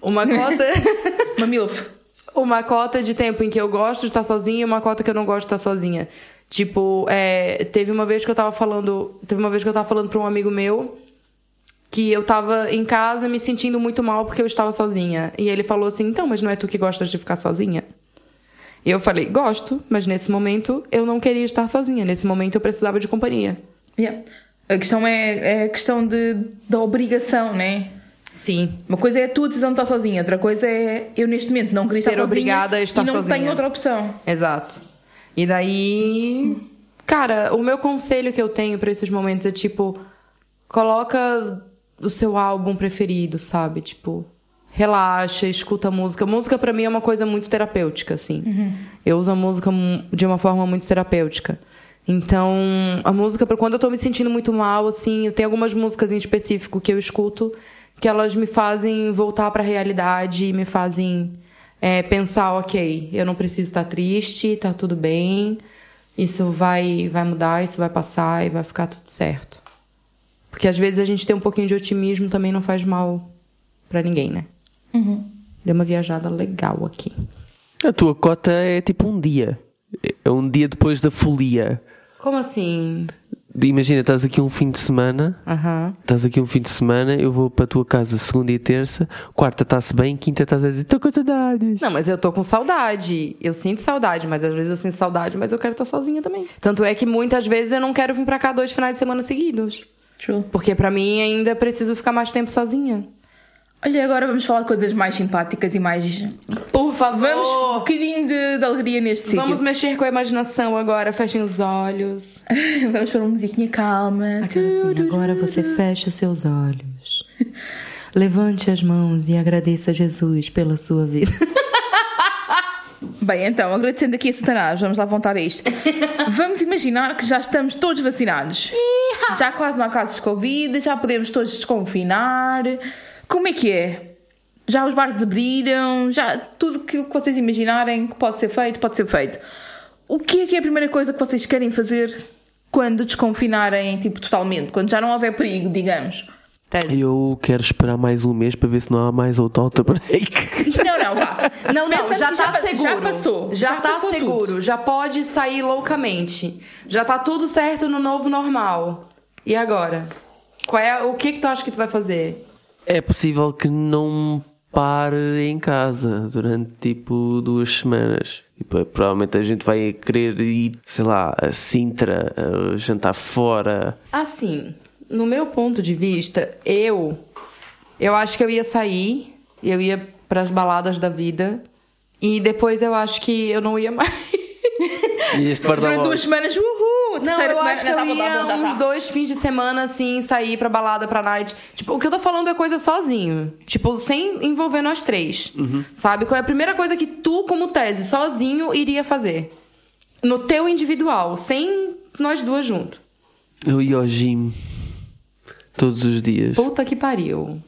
Uma cota. Uma MILF. uma cota de tempo em que eu gosto de estar sozinha e uma cota que eu não gosto de estar sozinha. Tipo, é, teve uma vez que eu tava falando. Teve uma vez que eu tava falando pra um amigo meu que eu tava em casa me sentindo muito mal porque eu estava sozinha. E ele falou assim: então, mas não é tu que gostas de ficar sozinha? E eu falei: gosto, mas nesse momento eu não queria estar sozinha. Nesse momento eu precisava de companhia. Yeah. A questão é, é a questão de, da obrigação, né? Sim. Uma coisa é a tua decisão de estar sozinha, outra coisa é eu neste momento não queria Ser estar sozinha obrigada a estar e não sozinha. tenho outra opção. Exato. E daí, cara, o meu conselho que eu tenho pra esses momentos é tipo, coloca o seu álbum preferido, sabe? Tipo, relaxa, escuta música. Música pra mim é uma coisa muito terapêutica, assim. Eu uso a música de uma forma muito terapêutica. Então, a música, pra quando eu tô me sentindo muito mal, assim, eu tenho algumas músicas em específico que eu escuto que elas me fazem voltar pra realidade e me fazem é, pensar, ok, eu não preciso estar triste, tá tudo bem, isso vai, vai mudar, isso vai passar e vai ficar tudo certo. Porque às vezes a gente ter um pouquinho de otimismo também não faz mal pra ninguém, né? Deu uma viajada legal aqui. A tua cota é tipo um dia. É um dia depois da folia. Como assim? Imagina, estás aqui um fim de semana. Aham. Estás aqui um fim de semana, eu vou para a tua casa segunda e terça, quarta está-se bem, quinta estás a dizer, estou com saudades. Não, mas eu tô com saudade. Eu sinto saudade, mas às vezes eu sinto saudade, mas eu quero estar sozinha também. Tanto é que muitas vezes eu não quero vir pra cá dois finais de semana seguidos. True. Porque pra mim ainda preciso ficar mais tempo sozinha. Olha, agora vamos falar de coisas mais simpáticas e mais. Por favor! Vamos um bocadinho de, de alegria neste Vamos sítio. mexer com a imaginação agora. Fechem os olhos. Vamos para uma musiquinha calma. Aquela assim, agora você fecha seus olhos. Levante as mãos e agradeça a Jesus pela sua vida. Bem, então, agradecendo aqui a Satanás, vamos lá voltar a isto. Vamos imaginar que já estamos todos vacinados. Já quase não há casos de Covid, já podemos todos desconfinar. Como é que é? Já os bares abriram, já tudo que vocês imaginarem que pode ser feito, pode ser feito. O que é que é a primeira coisa que vocês querem fazer quando desconfinarem, tipo, totalmente? Quando já não houver perigo, digamos. Eu quero esperar mais um mês para ver se não há mais outro outbreak. Não, não, vá. Não, não, já tá pa- seguro. Já passou. Já, tá passou tudo. seguro. Já pode sair loucamente. Já tá tudo certo no novo normal. E agora? Qual é, o que que tu acha que tu vai fazer? É possível que não pare em casa durante tipo duas semanas. Tipo, provavelmente a gente vai querer ir, sei lá, a Sintra, a jantar fora. Assim, no meu ponto de vista, eu eu acho que eu ia sair, eu ia pras baladas da vida e depois eu acho que eu não ia mais. E este Durante guarda-voz. duas semanas, uhul! Não, eu semana, acho que eu tá ia bom, uns tá. dois fins de semana, assim, sair pra balada, pra night. Tipo, o que eu tô falando é coisa sozinho. Tipo, sem envolver nós três. Sabe? Qual é a primeira coisa que tu, como tese, sozinho, iria fazer? No teu individual, sem nós duas juntos. Eu ia ao gym todos os dias. Puta que pariu.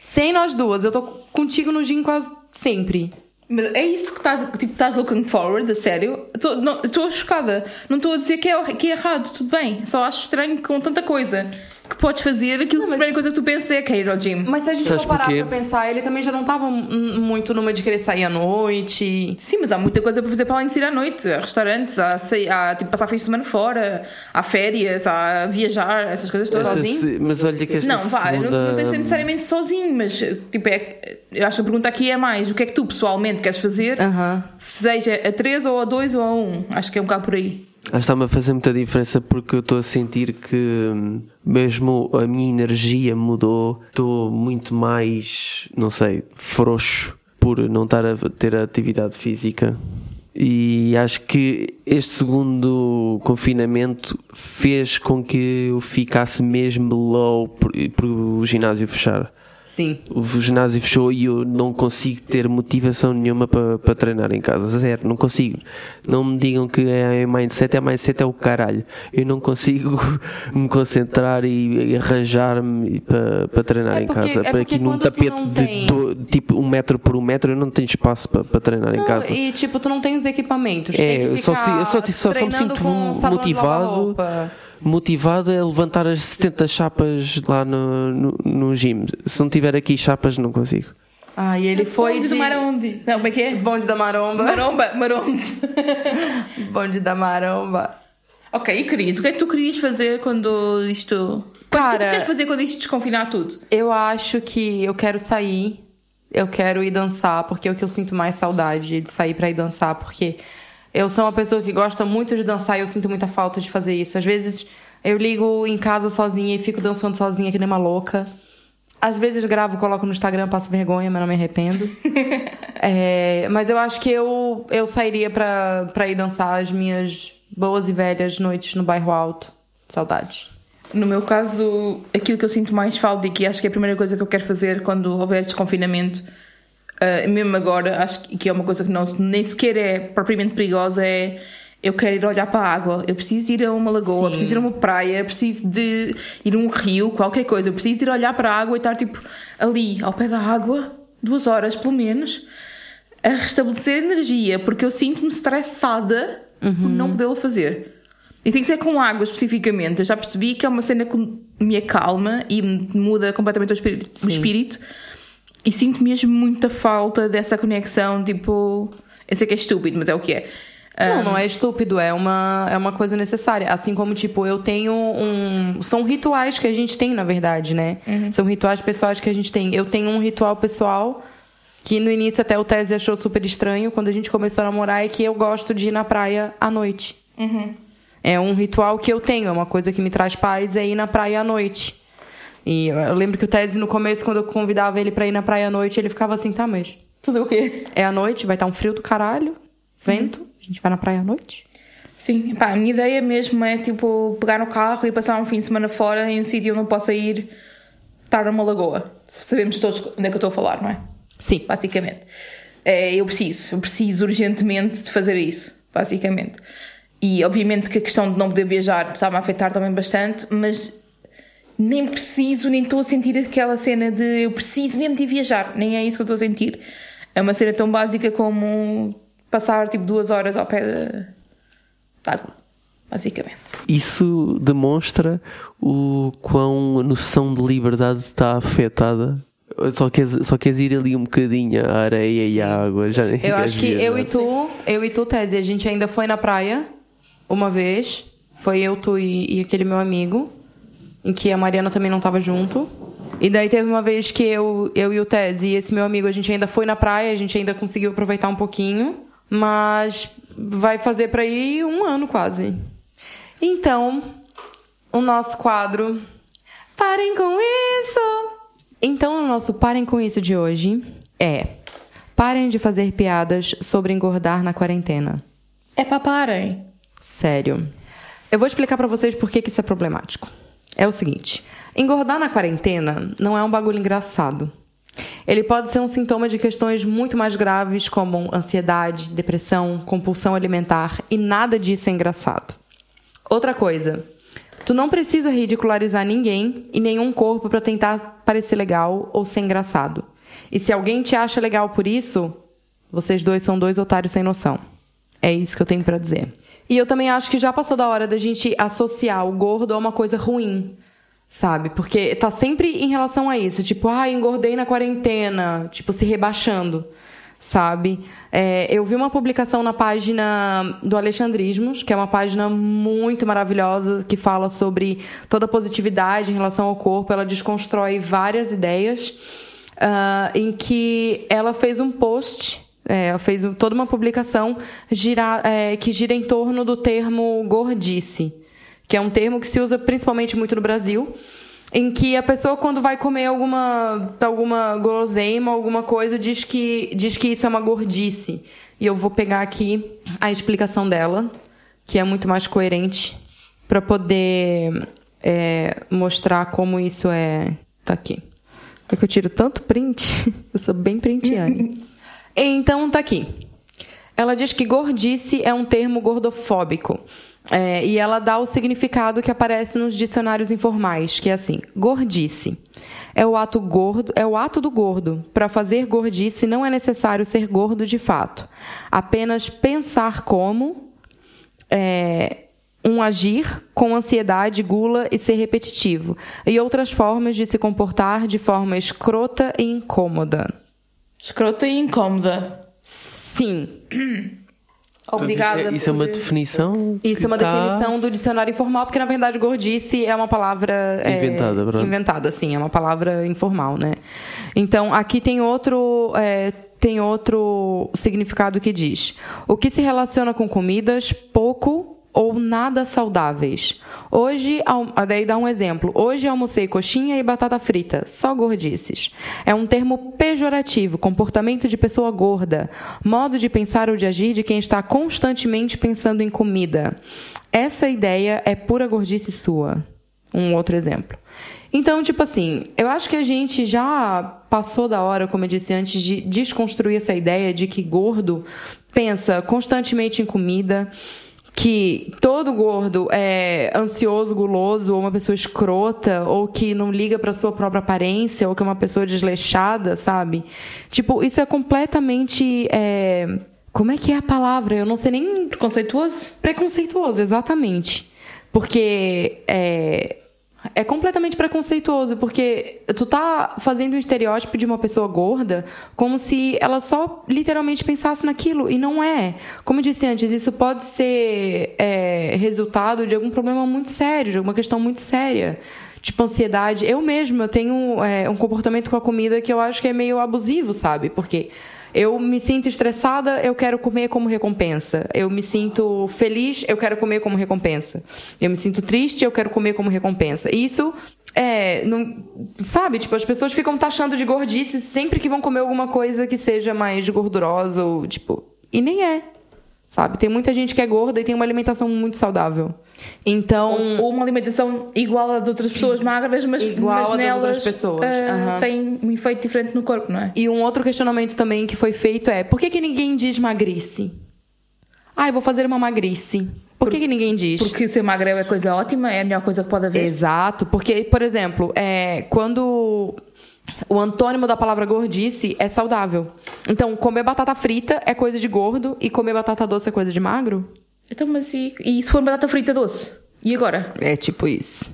Sem nós duas. Eu tô contigo no gym quase sempre. Mas é isso que estás tipo, estás looking forward, a sério? Estou chocada. Não estou a dizer que é, que é errado, tudo bem. Só acho estranho com tanta coisa. Que podes fazer, aquilo Não, a mas- primeira coisa que tu pensas é querer ir ao gym. Mas se a gente Sabes for parar porquê? pra pensar, ele também já não tava hum, muito numa de querer sair à noite. Sim, mas há muita coisa para fazer para além de sair à noite. Há restaurantes, há, sair- há tipo, passar fim de semana fora, há férias, há viajar, essas coisas todas. Sozinho? se- Mas olha que esta Não, vá, segunda... não, não tem que ser necessariamente sozinho, mas tipo, é, eu acho que a pergunta aqui é mais: o que é que tu pessoalmente queres fazer, Aham. seja a 3 ou a 2 ou a 1? Acho que é um bocado por aí. Que está-me a fazer muita diferença porque eu estou a sentir que hum, mesmo a minha energia mudou, estou muito mais, não sei, frouxo por não estar a ter atividade física. E acho que este segundo confinamento fez com que eu ficasse mesmo low por, por o ginásio fechar. Sim. O ginásio fechou e eu não consigo ter motivação nenhuma para, para treinar em casa. Zero, não consigo. Não me digam que é mindset, é mindset, é o caralho. Eu não consigo me concentrar e, e arranjar-me para, para treinar É em porque- casa. é para aqui num tapete de do- tipo um metro por um metro, eu não tenho espaço para, para treinar em Não, casa. e tipo, tu não tem os equipamentos. É, só si- eu só- só- só me sinto motivado. Roupa. Motivado a levantar as 70 chapas lá no, no, no gym. Se não tiver aqui chapas, não consigo. Ah, e ele foi Bonde de... do Maronde. Não, como é que é? Bonde da maromba. Maromba, Maronde. Bonde da maromba. ok, e Cris, o que é que tu querias fazer quando isto. O que é que Cara- tu queres fazer quando isto desconfinar tudo? Eu acho que eu quero sair, eu quero ir dançar, porque é o que eu sinto mais saudade de sair pra ir dançar, porque eu sou uma pessoa que gosta muito de dançar e eu sinto muita falta de fazer isso. Às vezes eu ligo em casa sozinha e fico dançando sozinha que nem uma louca. Às vezes gravo, coloco no Instagram, passo vergonha, mas não me arrependo. É, mas eu acho que eu, eu sairia pra, pra ir dançar as minhas boas e velhas noites no bairro alto. Saudades. No meu caso, aquilo que eu sinto mais falta e que acho que é a primeira coisa que eu quero fazer quando houver desconfinamento, ah, mesmo agora, acho que é uma coisa que não, nem sequer é propriamente perigosa, é eu quero ir olhar para a água, eu preciso ir a uma lagoa, Sim. preciso ir a uma praia, preciso de ir a um rio, qualquer coisa, eu preciso ir olhar para a água e estar tipo ali, ao pé da água, duas horas pelo menos, a restabelecer energia, porque eu sinto-me estressada por não podê-lo fazer. E tem que ser com água especificamente. Eu já percebi que é uma cena que me acalma e me muda completamente o espírito. O espírito. E sinto mesmo muita falta dessa conexão. Tipo, eu sei que é estúpido, mas é o que é. Não, não é estúpido, é uma, é uma coisa necessária. Assim como, tipo, eu tenho um. São rituais que a gente tem, na verdade, né? São rituais pessoais que a gente tem. Eu tenho um ritual pessoal que no início até o Tese achou super estranho quando a gente começou a namorar é que eu gosto de ir na praia à noite. É um ritual que eu tenho, é uma coisa que me traz paz é ir na praia à noite. E eu lembro que o Tese, no começo, quando eu convidava ele pra ir na praia à noite, ele ficava assim, tá, mas Fazer o quê? é à noite, vai estar um frio do caralho, vento, a gente vai na praia à noite. Sim, pá, a minha ideia mesmo é tipo pegar no carro e passar um fim de semana fora em um sítio onde eu possa ir estar numa lagoa. Sabemos todos onde é que eu estou a falar, não é? Sim. basicamente. É, eu preciso, eu preciso urgentemente de fazer isso, basicamente. E obviamente que a questão de não poder viajar está-me a afetar também bastante, mas nem preciso, nem estou a sentir aquela cena de eu preciso mesmo de viajar, nem é isso que eu estou a sentir. É uma cena tão básica como passar tipo duas horas ao pé de, de água, basicamente. Isso demonstra o quão a noção de liberdade está afetada. Só queres, só queres ir ali um bocadinho à areia e à água. Já nem Eu acho que viajar. eu e tu, eu e tu, Tese, a gente ainda foi na praia uma vez. Foi eu, tu e, e aquele meu amigo, em que a Mariana também não tava junto. E daí teve uma vez que eu, eu e o Tese e esse meu amigo, a gente ainda foi na praia, a gente ainda conseguiu aproveitar um pouquinho. Mas vai fazer pra ir um ano quase. Então, o nosso quadro. Parem com isso! Então, o nosso Parem com isso de hoje é. Parem de fazer piadas sobre engordar na quarentena. É para parem. Sério. Eu vou explicar pra vocês por que, que isso é problemático. É o seguinte: engordar na quarentena não é um bagulho engraçado. Ele pode ser um sintoma de questões muito mais graves, como ansiedade, depressão, compulsão alimentar, e nada disso é engraçado. Outra coisa, tu não precisa ridicularizar ninguém e nenhum corpo pra tentar parecer legal ou ser engraçado. E se alguém te acha legal por isso, vocês dois são dois otários sem noção. É isso que eu tenho pra dizer. E eu também acho que já passou da hora da gente associar o gordo a uma coisa ruim. sabe? Porque tá sempre em relação a isso, tipo, ah, engordei na quarentena, tipo, se rebaixando, sabe? É, eu vi uma publicação na página do Alexandrismos, que é uma página muito maravilhosa, que fala sobre toda a positividade em relação ao corpo, ela desconstrói várias ideias, uh, em que ela fez um post é, fez toda uma publicação gira, é, que gira em torno do termo gordice que é um termo que se usa principalmente muito no Brasil, em que a pessoa quando vai comer alguma alguma guloseima, alguma coisa, diz que diz que isso é uma gordice. E eu vou pegar aqui a explicação dela, que é muito mais coerente para poder é, mostrar como isso é. Tá aqui. É que eu tiro tanto print, eu sou bem printiane. Então tá aqui. Ela diz que gordice é um termo gordofóbico é, e ela dá o significado que aparece nos dicionários informais, que é assim: gordice. É o ato gordo, é o ato do gordo. Para fazer gordice não é necessário ser gordo de fato. Apenas pensar como é, um agir com ansiedade, gula e ser repetitivo. E outras formas de se comportar de forma escrota e incômoda. Escrota e incômoda. Sim. Obrigada. Isso, é, isso é uma definição. Isso é uma tá... definição do dicionário informal, porque na verdade gordice é uma palavra inventada, é, inventada, sim, é uma palavra informal, né? Então aqui tem outro é, tem outro significado que diz: o que se relaciona com comidas pouco ou nada saudáveis. Hoje, daí dá um exemplo. Hoje almocei coxinha e batata frita, só gordices. É um termo pejorativo, comportamento de pessoa gorda, modo de pensar ou de agir de quem está constantemente pensando em comida. Essa ideia é pura gordice sua. Um outro exemplo. Então, tipo assim, eu acho que a gente já passou da hora, como eu disse antes, de desconstruir essa ideia de que gordo pensa constantemente em comida, que todo gordo é ansioso, guloso, ou uma pessoa escrota, ou que não liga para sua própria aparência, ou que é uma pessoa desleixada, sabe? Tipo, isso é completamente. É... Como é que é a palavra? Eu não sei nem. Preconceituoso? Preconceituoso, exatamente. Porque é, é completamente preconceituoso, porque tu tá fazendo um estereótipo de uma pessoa gorda como se ela só literalmente pensasse naquilo, e não é. Como eu disse antes, isso pode ser é, resultado de algum problema muito sério, de alguma questão muito séria. Tipo, ansiedade. Eu mesmo, eu tenho é, um comportamento com a comida que eu acho que é meio abusivo, sabe? Porque eu me sinto estressada, eu quero comer como recompensa. Eu me sinto feliz, eu quero comer como recompensa. Eu me sinto triste, eu quero comer como recompensa. Isso é, não, sabe, tipo, as pessoas ficam taxando de gordice sempre que vão comer alguma coisa que seja mais gordurosa ou tipo, e nem é. Sabe? Tem muita gente que é gorda e tem uma alimentação muito saudável. Então. Ou, uma alimentação igual às outras pessoas magras, mas, igual nelas outras pessoas. Uh, uhum. tem um efeito diferente no corpo, não é? E um outro questionamento também que foi feito é: por que, que ninguém diz magrice? Ah, eu vou fazer uma magrice. Por, por que, que ninguém diz? Porque ser magrelo é coisa ótima, é a melhor coisa que pode haver. Exato, porque, por exemplo, é, quando o antônimo da palavra gordice é saudável. Então, comer batata frita é coisa de gordo e comer batata doce é coisa de magro? Então, mas e, e se for batata frita doce? E agora? É tipo isso.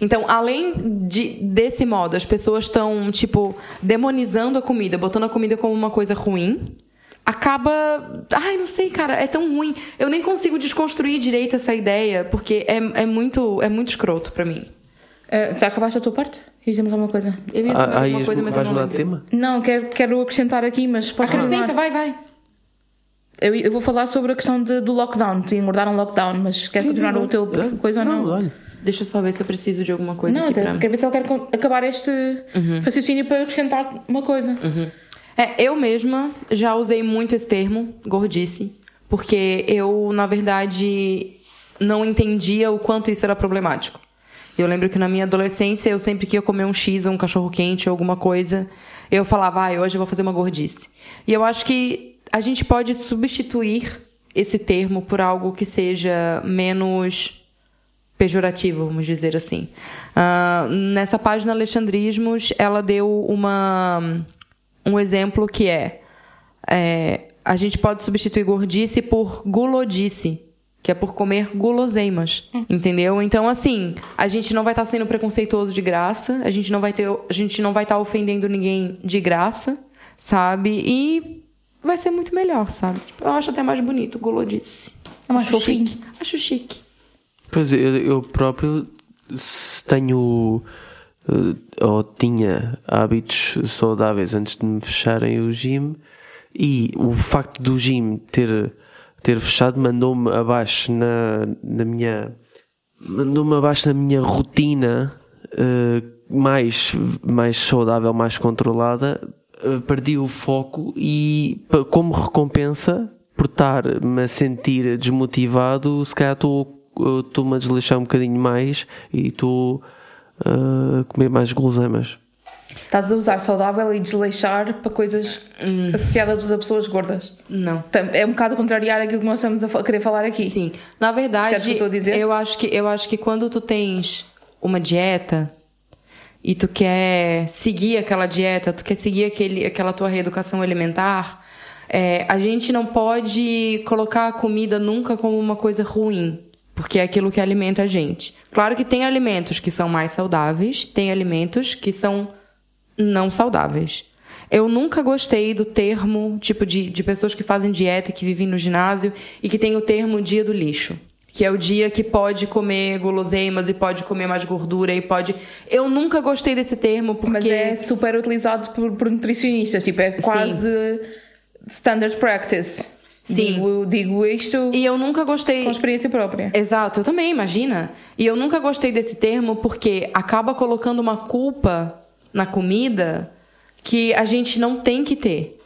Então, além de, desse modo, as pessoas estão, tipo, demonizando a comida, botando a comida como uma coisa ruim, acaba. Ai, não sei, cara, é tão ruim. Eu nem consigo desconstruir direito essa ideia, porque é, é, muito, é muito escroto para mim. Uh, já acabaste a tua parte? Ias dizer alguma coisa? Eu ia ah, alguma coisa, mas vais não mudar tema? Não, quero, quero acrescentar aqui, mas podes Acrescenta, vai, vai. Eu, eu, vou falar sobre a questão de, do lockdown, de engordar um lockdown, mas quer continuar o teu coisa ou não? não olha. Deixa eu só ver se eu preciso de alguma coisa não, aqui pra... quero ver se ela quer acabar este uhum. raciocínio para acrescentar uma coisa. Uhum. É, eu mesma já usei muito esse termo, gordice, porque eu, na verdade, não entendia o quanto isso era problemático. Eu lembro que na minha adolescência, eu sempre que ia comer um X ou um cachorro quente ou alguma coisa, eu falava, ah, hoje eu vou fazer uma gordice. E eu acho que a gente pode substituir esse termo por algo que seja menos pejorativo, vamos dizer assim. Uh, nessa página Alexandrismos, ela deu uma, um exemplo que é, é a gente pode substituir gordice por gulodice, que é por comer guloseimas, entendeu? Então, assim, a gente não vai estar sendo preconceituoso de graça, a gente não vai ter, a gente não vai estar ofendendo ninguém de graça, sabe? E vai ser muito melhor, sabe? Tipo, eu acho até mais bonito, gulodice. É mais acho fofinho. chique. Acho chique. Pois eu, eu próprio tenho eh, ou tinha hábitos saudáveis antes de me fecharem o gym e o facto do gym ter, ter fechado mandou-me abaixo na, na minha mandou-me abaixo na minha rotina eh, mais, mais saudável, mais controlada, eh, perdi o foco e como recompensa por estar-me a sentir desmotivado, se calhar eu estou-me a desleixar um bocadinho mais e estou uh, a comer mais guloseimas. Estás a usar saudável e desleixar para coisas associadas a pessoas gordas. Não. É um bocado contrariar aquilo que nós estamos a querer falar aqui. Sim. Na verdade, eu eu acho que eu acho que quando tu tens uma dieta e tu quer seguir aquela dieta, tu quer seguir aquele, aquela tua reeducação alimentar, é, a gente não pode colocar a comida nunca como uma coisa ruim, porque é aquilo que alimenta a gente. Claro que tem alimentos que são mais saudáveis, tem alimentos que são não saudáveis. Eu nunca gostei do termo, tipo, de, de pessoas que fazem dieta, que vivem no ginásio e que tem o termo dia do lixo. Que é o dia que pode comer guloseimas e pode comer mais gordura e pode. Eu nunca gostei desse termo porque. Mas é super utilizado por, por nutricionistas, tipo, é quase standard practice. Sim. Digo, digo isto E eu nunca gostei. com experiência própria. Exato, eu também, imagina. E eu nunca gostei desse termo porque acaba colocando uma culpa na comida que a gente não tem que ter.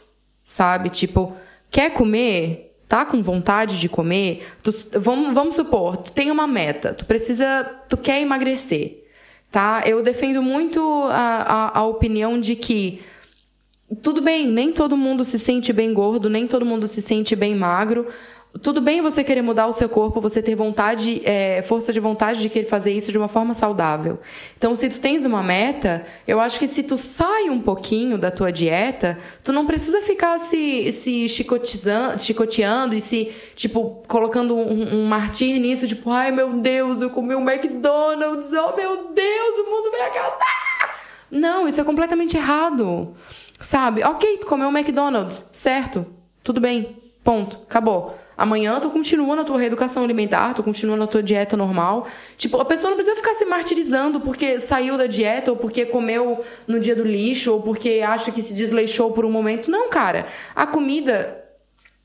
Sabe? Tipo, quer comer? Tá com vontade de comer? Tu- vamos, vamos supor, tu tem uma meta, tu precisa. Tu quer emagrecer. Tá? Eu defendo muito a, a, a opinião de que tudo bem, nem todo mundo se sente bem gordo, nem todo mundo se sente bem magro. Tudo bem você querer mudar o seu corpo, você ter vontade, é, força de vontade de querer fazer isso de uma forma saudável. Então, se tu tens uma meta, eu acho que se tu sai um pouquinho da tua dieta, tu não precisa ficar se, se chicotizando, chicoteando e se, tipo, colocando um, um martir nisso, tipo, ai meu Deus, eu comi um McDonald's, oh meu Deus, o mundo vai acabar! Não, isso é completamente errado. Sabe? Ok, tu comeu um McDonald's, certo? Tudo bem. Ponto. Acabou. Amanhã tu continua na tua reeducação alimentar, tu continua na tua dieta normal. Tipo, a pessoa não precisa ficar se martirizando porque saiu da dieta, ou porque comeu no dia do lixo, ou porque acha que se desleixou por um momento. Não, cara. A comida,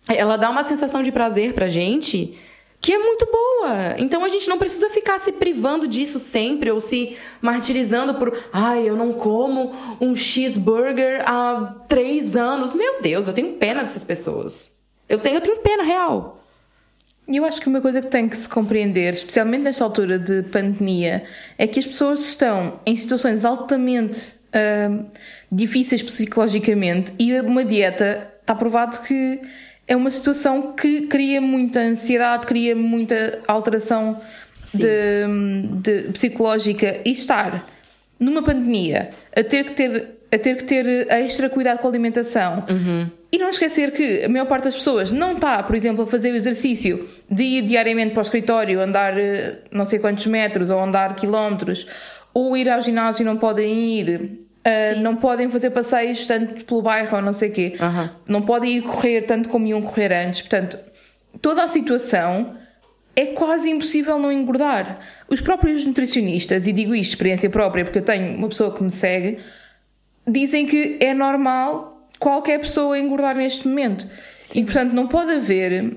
ela dá uma sensação de prazer pra gente que é muito boa. Então a gente não precisa ficar se privando disso sempre ou se martirizando por, ai, eu não como um cheeseburger há três anos. Meu Deus, eu tenho pena dessas pessoas. Eu tenho, eu tenho pena real. E eu acho que uma coisa que tem que se compreender, especialmente nesta altura de pandemia, é que as pessoas estão em situações altamente ahm, difíceis psicologicamente e uma dieta está provado que é uma situação que cria muita ansiedade, cria muita alteração de, de psicológica e estar numa pandemia a ter que ter a ter que ter extra cuidado com a alimentação e não esquecer que a maior parte das pessoas não está, por exemplo, a fazer o exercício de ir diariamente para o escritório, andar eh, não sei quantos metros ou andar quilómetros, ou ir ao ginásio e não podem ir, eh, não podem fazer passeios tanto pelo bairro ou não sei o quê, Aham. não podem ir correr tanto como iam correr antes. Portanto, toda a situação é quase impossível não engordar. Os próprios nutricionistas, e digo isto de experiência própria porque eu tenho uma pessoa que me segue, dizem que é normal qualquer pessoa engordar neste momento. E portanto não pode haver.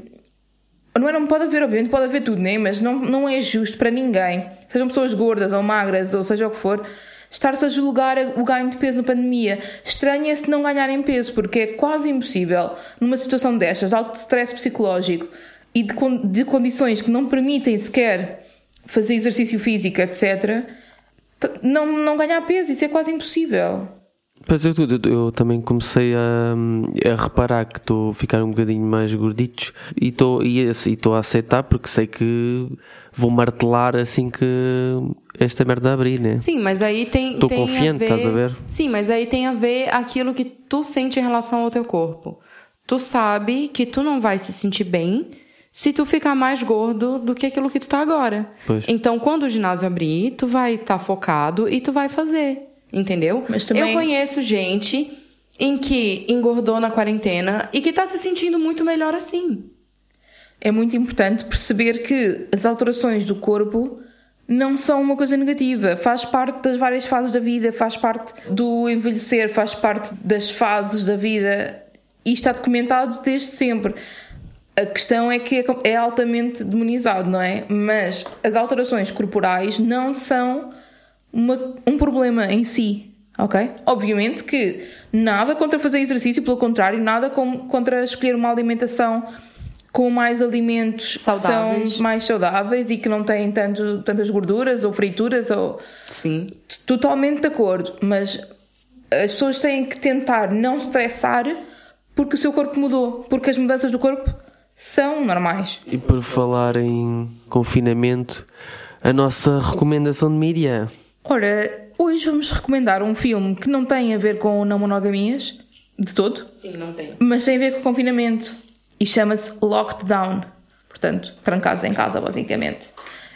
Não é não pode haver, obviamente pode haver tudo, né? mas não, não é justo para ninguém, sejam pessoas gordas ou magras ou seja o que for, estar-se a julgar o ganho de peso na pandemia. Estranho é se não ganharem peso, porque é quase impossível, numa situação destas, de alto stress psicológico e de, de condições que não permitem sequer fazer exercício físico, etc., não, não ganhar peso. Isso é quase impossível. Pois eu, eu, eu também comecei a, a reparar que estou a ficar um bocadinho mais gordito e estou e e estou a aceitar porque sei que vou martelar assim que esta merda abrir, né? Sim, mas aí tem. Tem confiante, estás a ver? Sim, mas aí tem a ver aquilo que tu sente em relação ao teu corpo. Tu sabe que tu não vai se sentir bem se tu ficar mais gordo do que aquilo que tu tá agora. Pois. Então, quando o ginásio abrir, tu vai estar focado e tu vai fazer. Entendeu? Mas também- Eu conheço gente em que engordou na quarentena e que tá se sentindo muito melhor assim. é muito importante perceber que as alterações do corpo não são uma coisa negativa, faz parte das várias fases da vida, faz parte do envelhecer, faz parte das fases da vida e está documentado desde sempre. A questão é que é é altamente demonizado, não é? Mas as alterações corporais não são uma- um problema em si, ok? Obviamente que nada contra fazer exercício, pelo contrário, nada com- contra escolher uma alimentação com mais alimentos que Saudáveis. são mais saudáveis e que não têm tanto, tantas gorduras ou frituras ou Sim. totalmente de acordo, mas as pessoas têm que tentar não estressar porque o seu corpo mudou, porque as mudanças do corpo são normais. E por falar em confinamento, a nossa recomendação de mídia. Ora, hoje vamos recomendar um filme que não tem a ver com não monogamias, de todo, Sim, não tem. mas tem a ver com confinamento e chama-se Locked Down, portanto, trancados em casa, basicamente.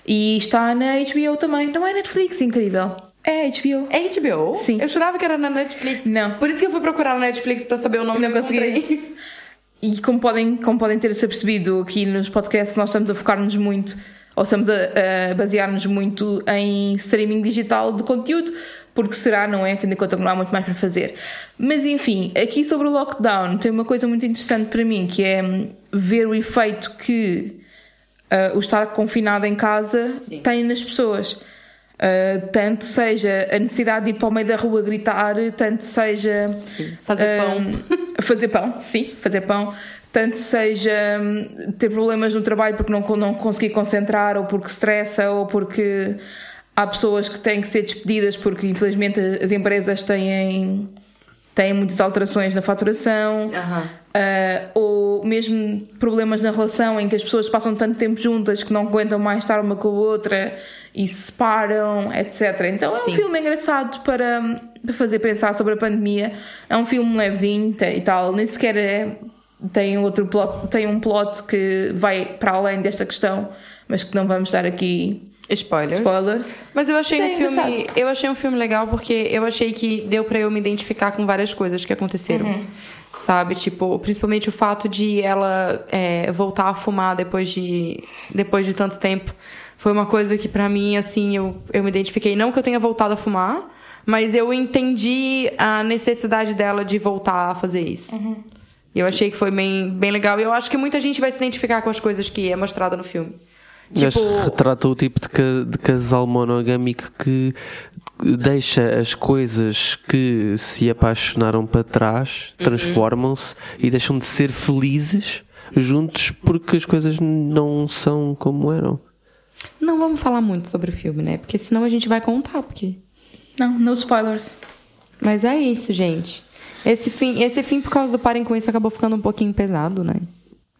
E está na HBO também, não é Netflix, incrível. É HBO. É HBO? Sim. Eu jurava que era na Netflix. Não. Por isso que eu fui procurar na Netflix pra saber o nome Não consegui. E como podem, como podem ter se apercebido aqui nos podcasts, nós estamos a focar-nos muito, ou estamos a, a basear-nos muito em streaming digital de conteúdo, porque será, não é? Tendo em conta que não há muito mais para fazer. Mas enfim, aqui sobre o lockdown, tem uma coisa muito interessante para mim, que é ver o efeito que ah, o estar confinado em casa Sim. tem nas pessoas. Ah, tanto seja a necessidade de ir para o meio da rua gritar, tanto seja Fazer pão. Hum, fazer pão, sim, fazer pão. Tanto seja hum, ter problemas no trabalho porque não, não conseguir concentrar, ou porque estressa, ou porque há pessoas que têm que ser despedidas porque infelizmente as empresas têm, têm muitas alterações na faturação. Aham. Uh, ou mesmo problemas na relação em que as pessoas passam tanto tempo juntas que não aguentam mais estar uma com a outra e se separam, etc. Então é Sim. um filme engraçado para, para fazer pensar sobre a pandemia. É um filme levezinho e tal, nem sequer é, tem outro plot, tem um plot que vai para além desta questão, mas que não vamos dar aqui Spoilers. spoilers. Mas eu achei Mas um é filme, engraçado. eu achei um filme legal porque eu achei que deu pra eu me identificar com várias coisas que aconteceram. Uhum. Sabe, tipo, principalmente o fato de ela é, voltar a fumar depois de depois de tanto tempo. Foi uma coisa que pra mim assim, eu, eu me identifiquei não que eu tenha voltado a fumar, mas eu entendi a necessidade dela de voltar a fazer isso. Uhum. E eu achei que foi bem, bem legal. E eu acho que muita gente vai se identificar com as coisas que é mostrada no filme. Acho Tipo, que retrata o tipo de, ca- de casal monogâmico que deixa as coisas que se apaixonaram para trás, Uhum. transformam-se e deixam de ser felizes juntos porque as coisas não são como eram. Não vamos falar muito sobre o filme, né? Porque senão a gente vai contar, porque. Não, no spoilers. Mas é isso, gente. Esse fim, esse fim por causa do parem com isso acabou ficando um pouquinho pesado, né?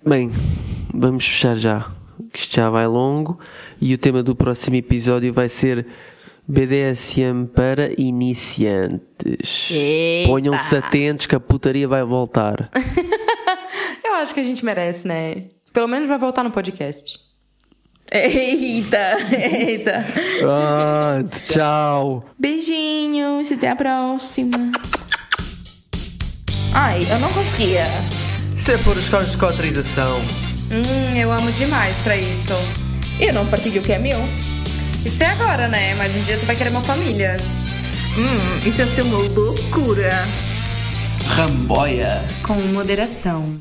Bem, vamos fechar já. Que isto já vai longo e o tema do próximo episódio vai ser BDSM para iniciantes. Eita. Ponham-se atentos que a putaria vai voltar. Eu acho que a gente merece, né? Pelo menos vai voltar no podcast. Eita, eita. Pronto, tchau. Beijinhos, até a próxima. Ai, eu não conseguia. Isso é por os casos de cotrização. Hum, eu amo demais pra isso. Eu não partilho o que é meu. Isso é agora, né? Mas um dia tu vai querer uma família. Hum, isso ia ser uma loucura. Ramboia. Com moderação.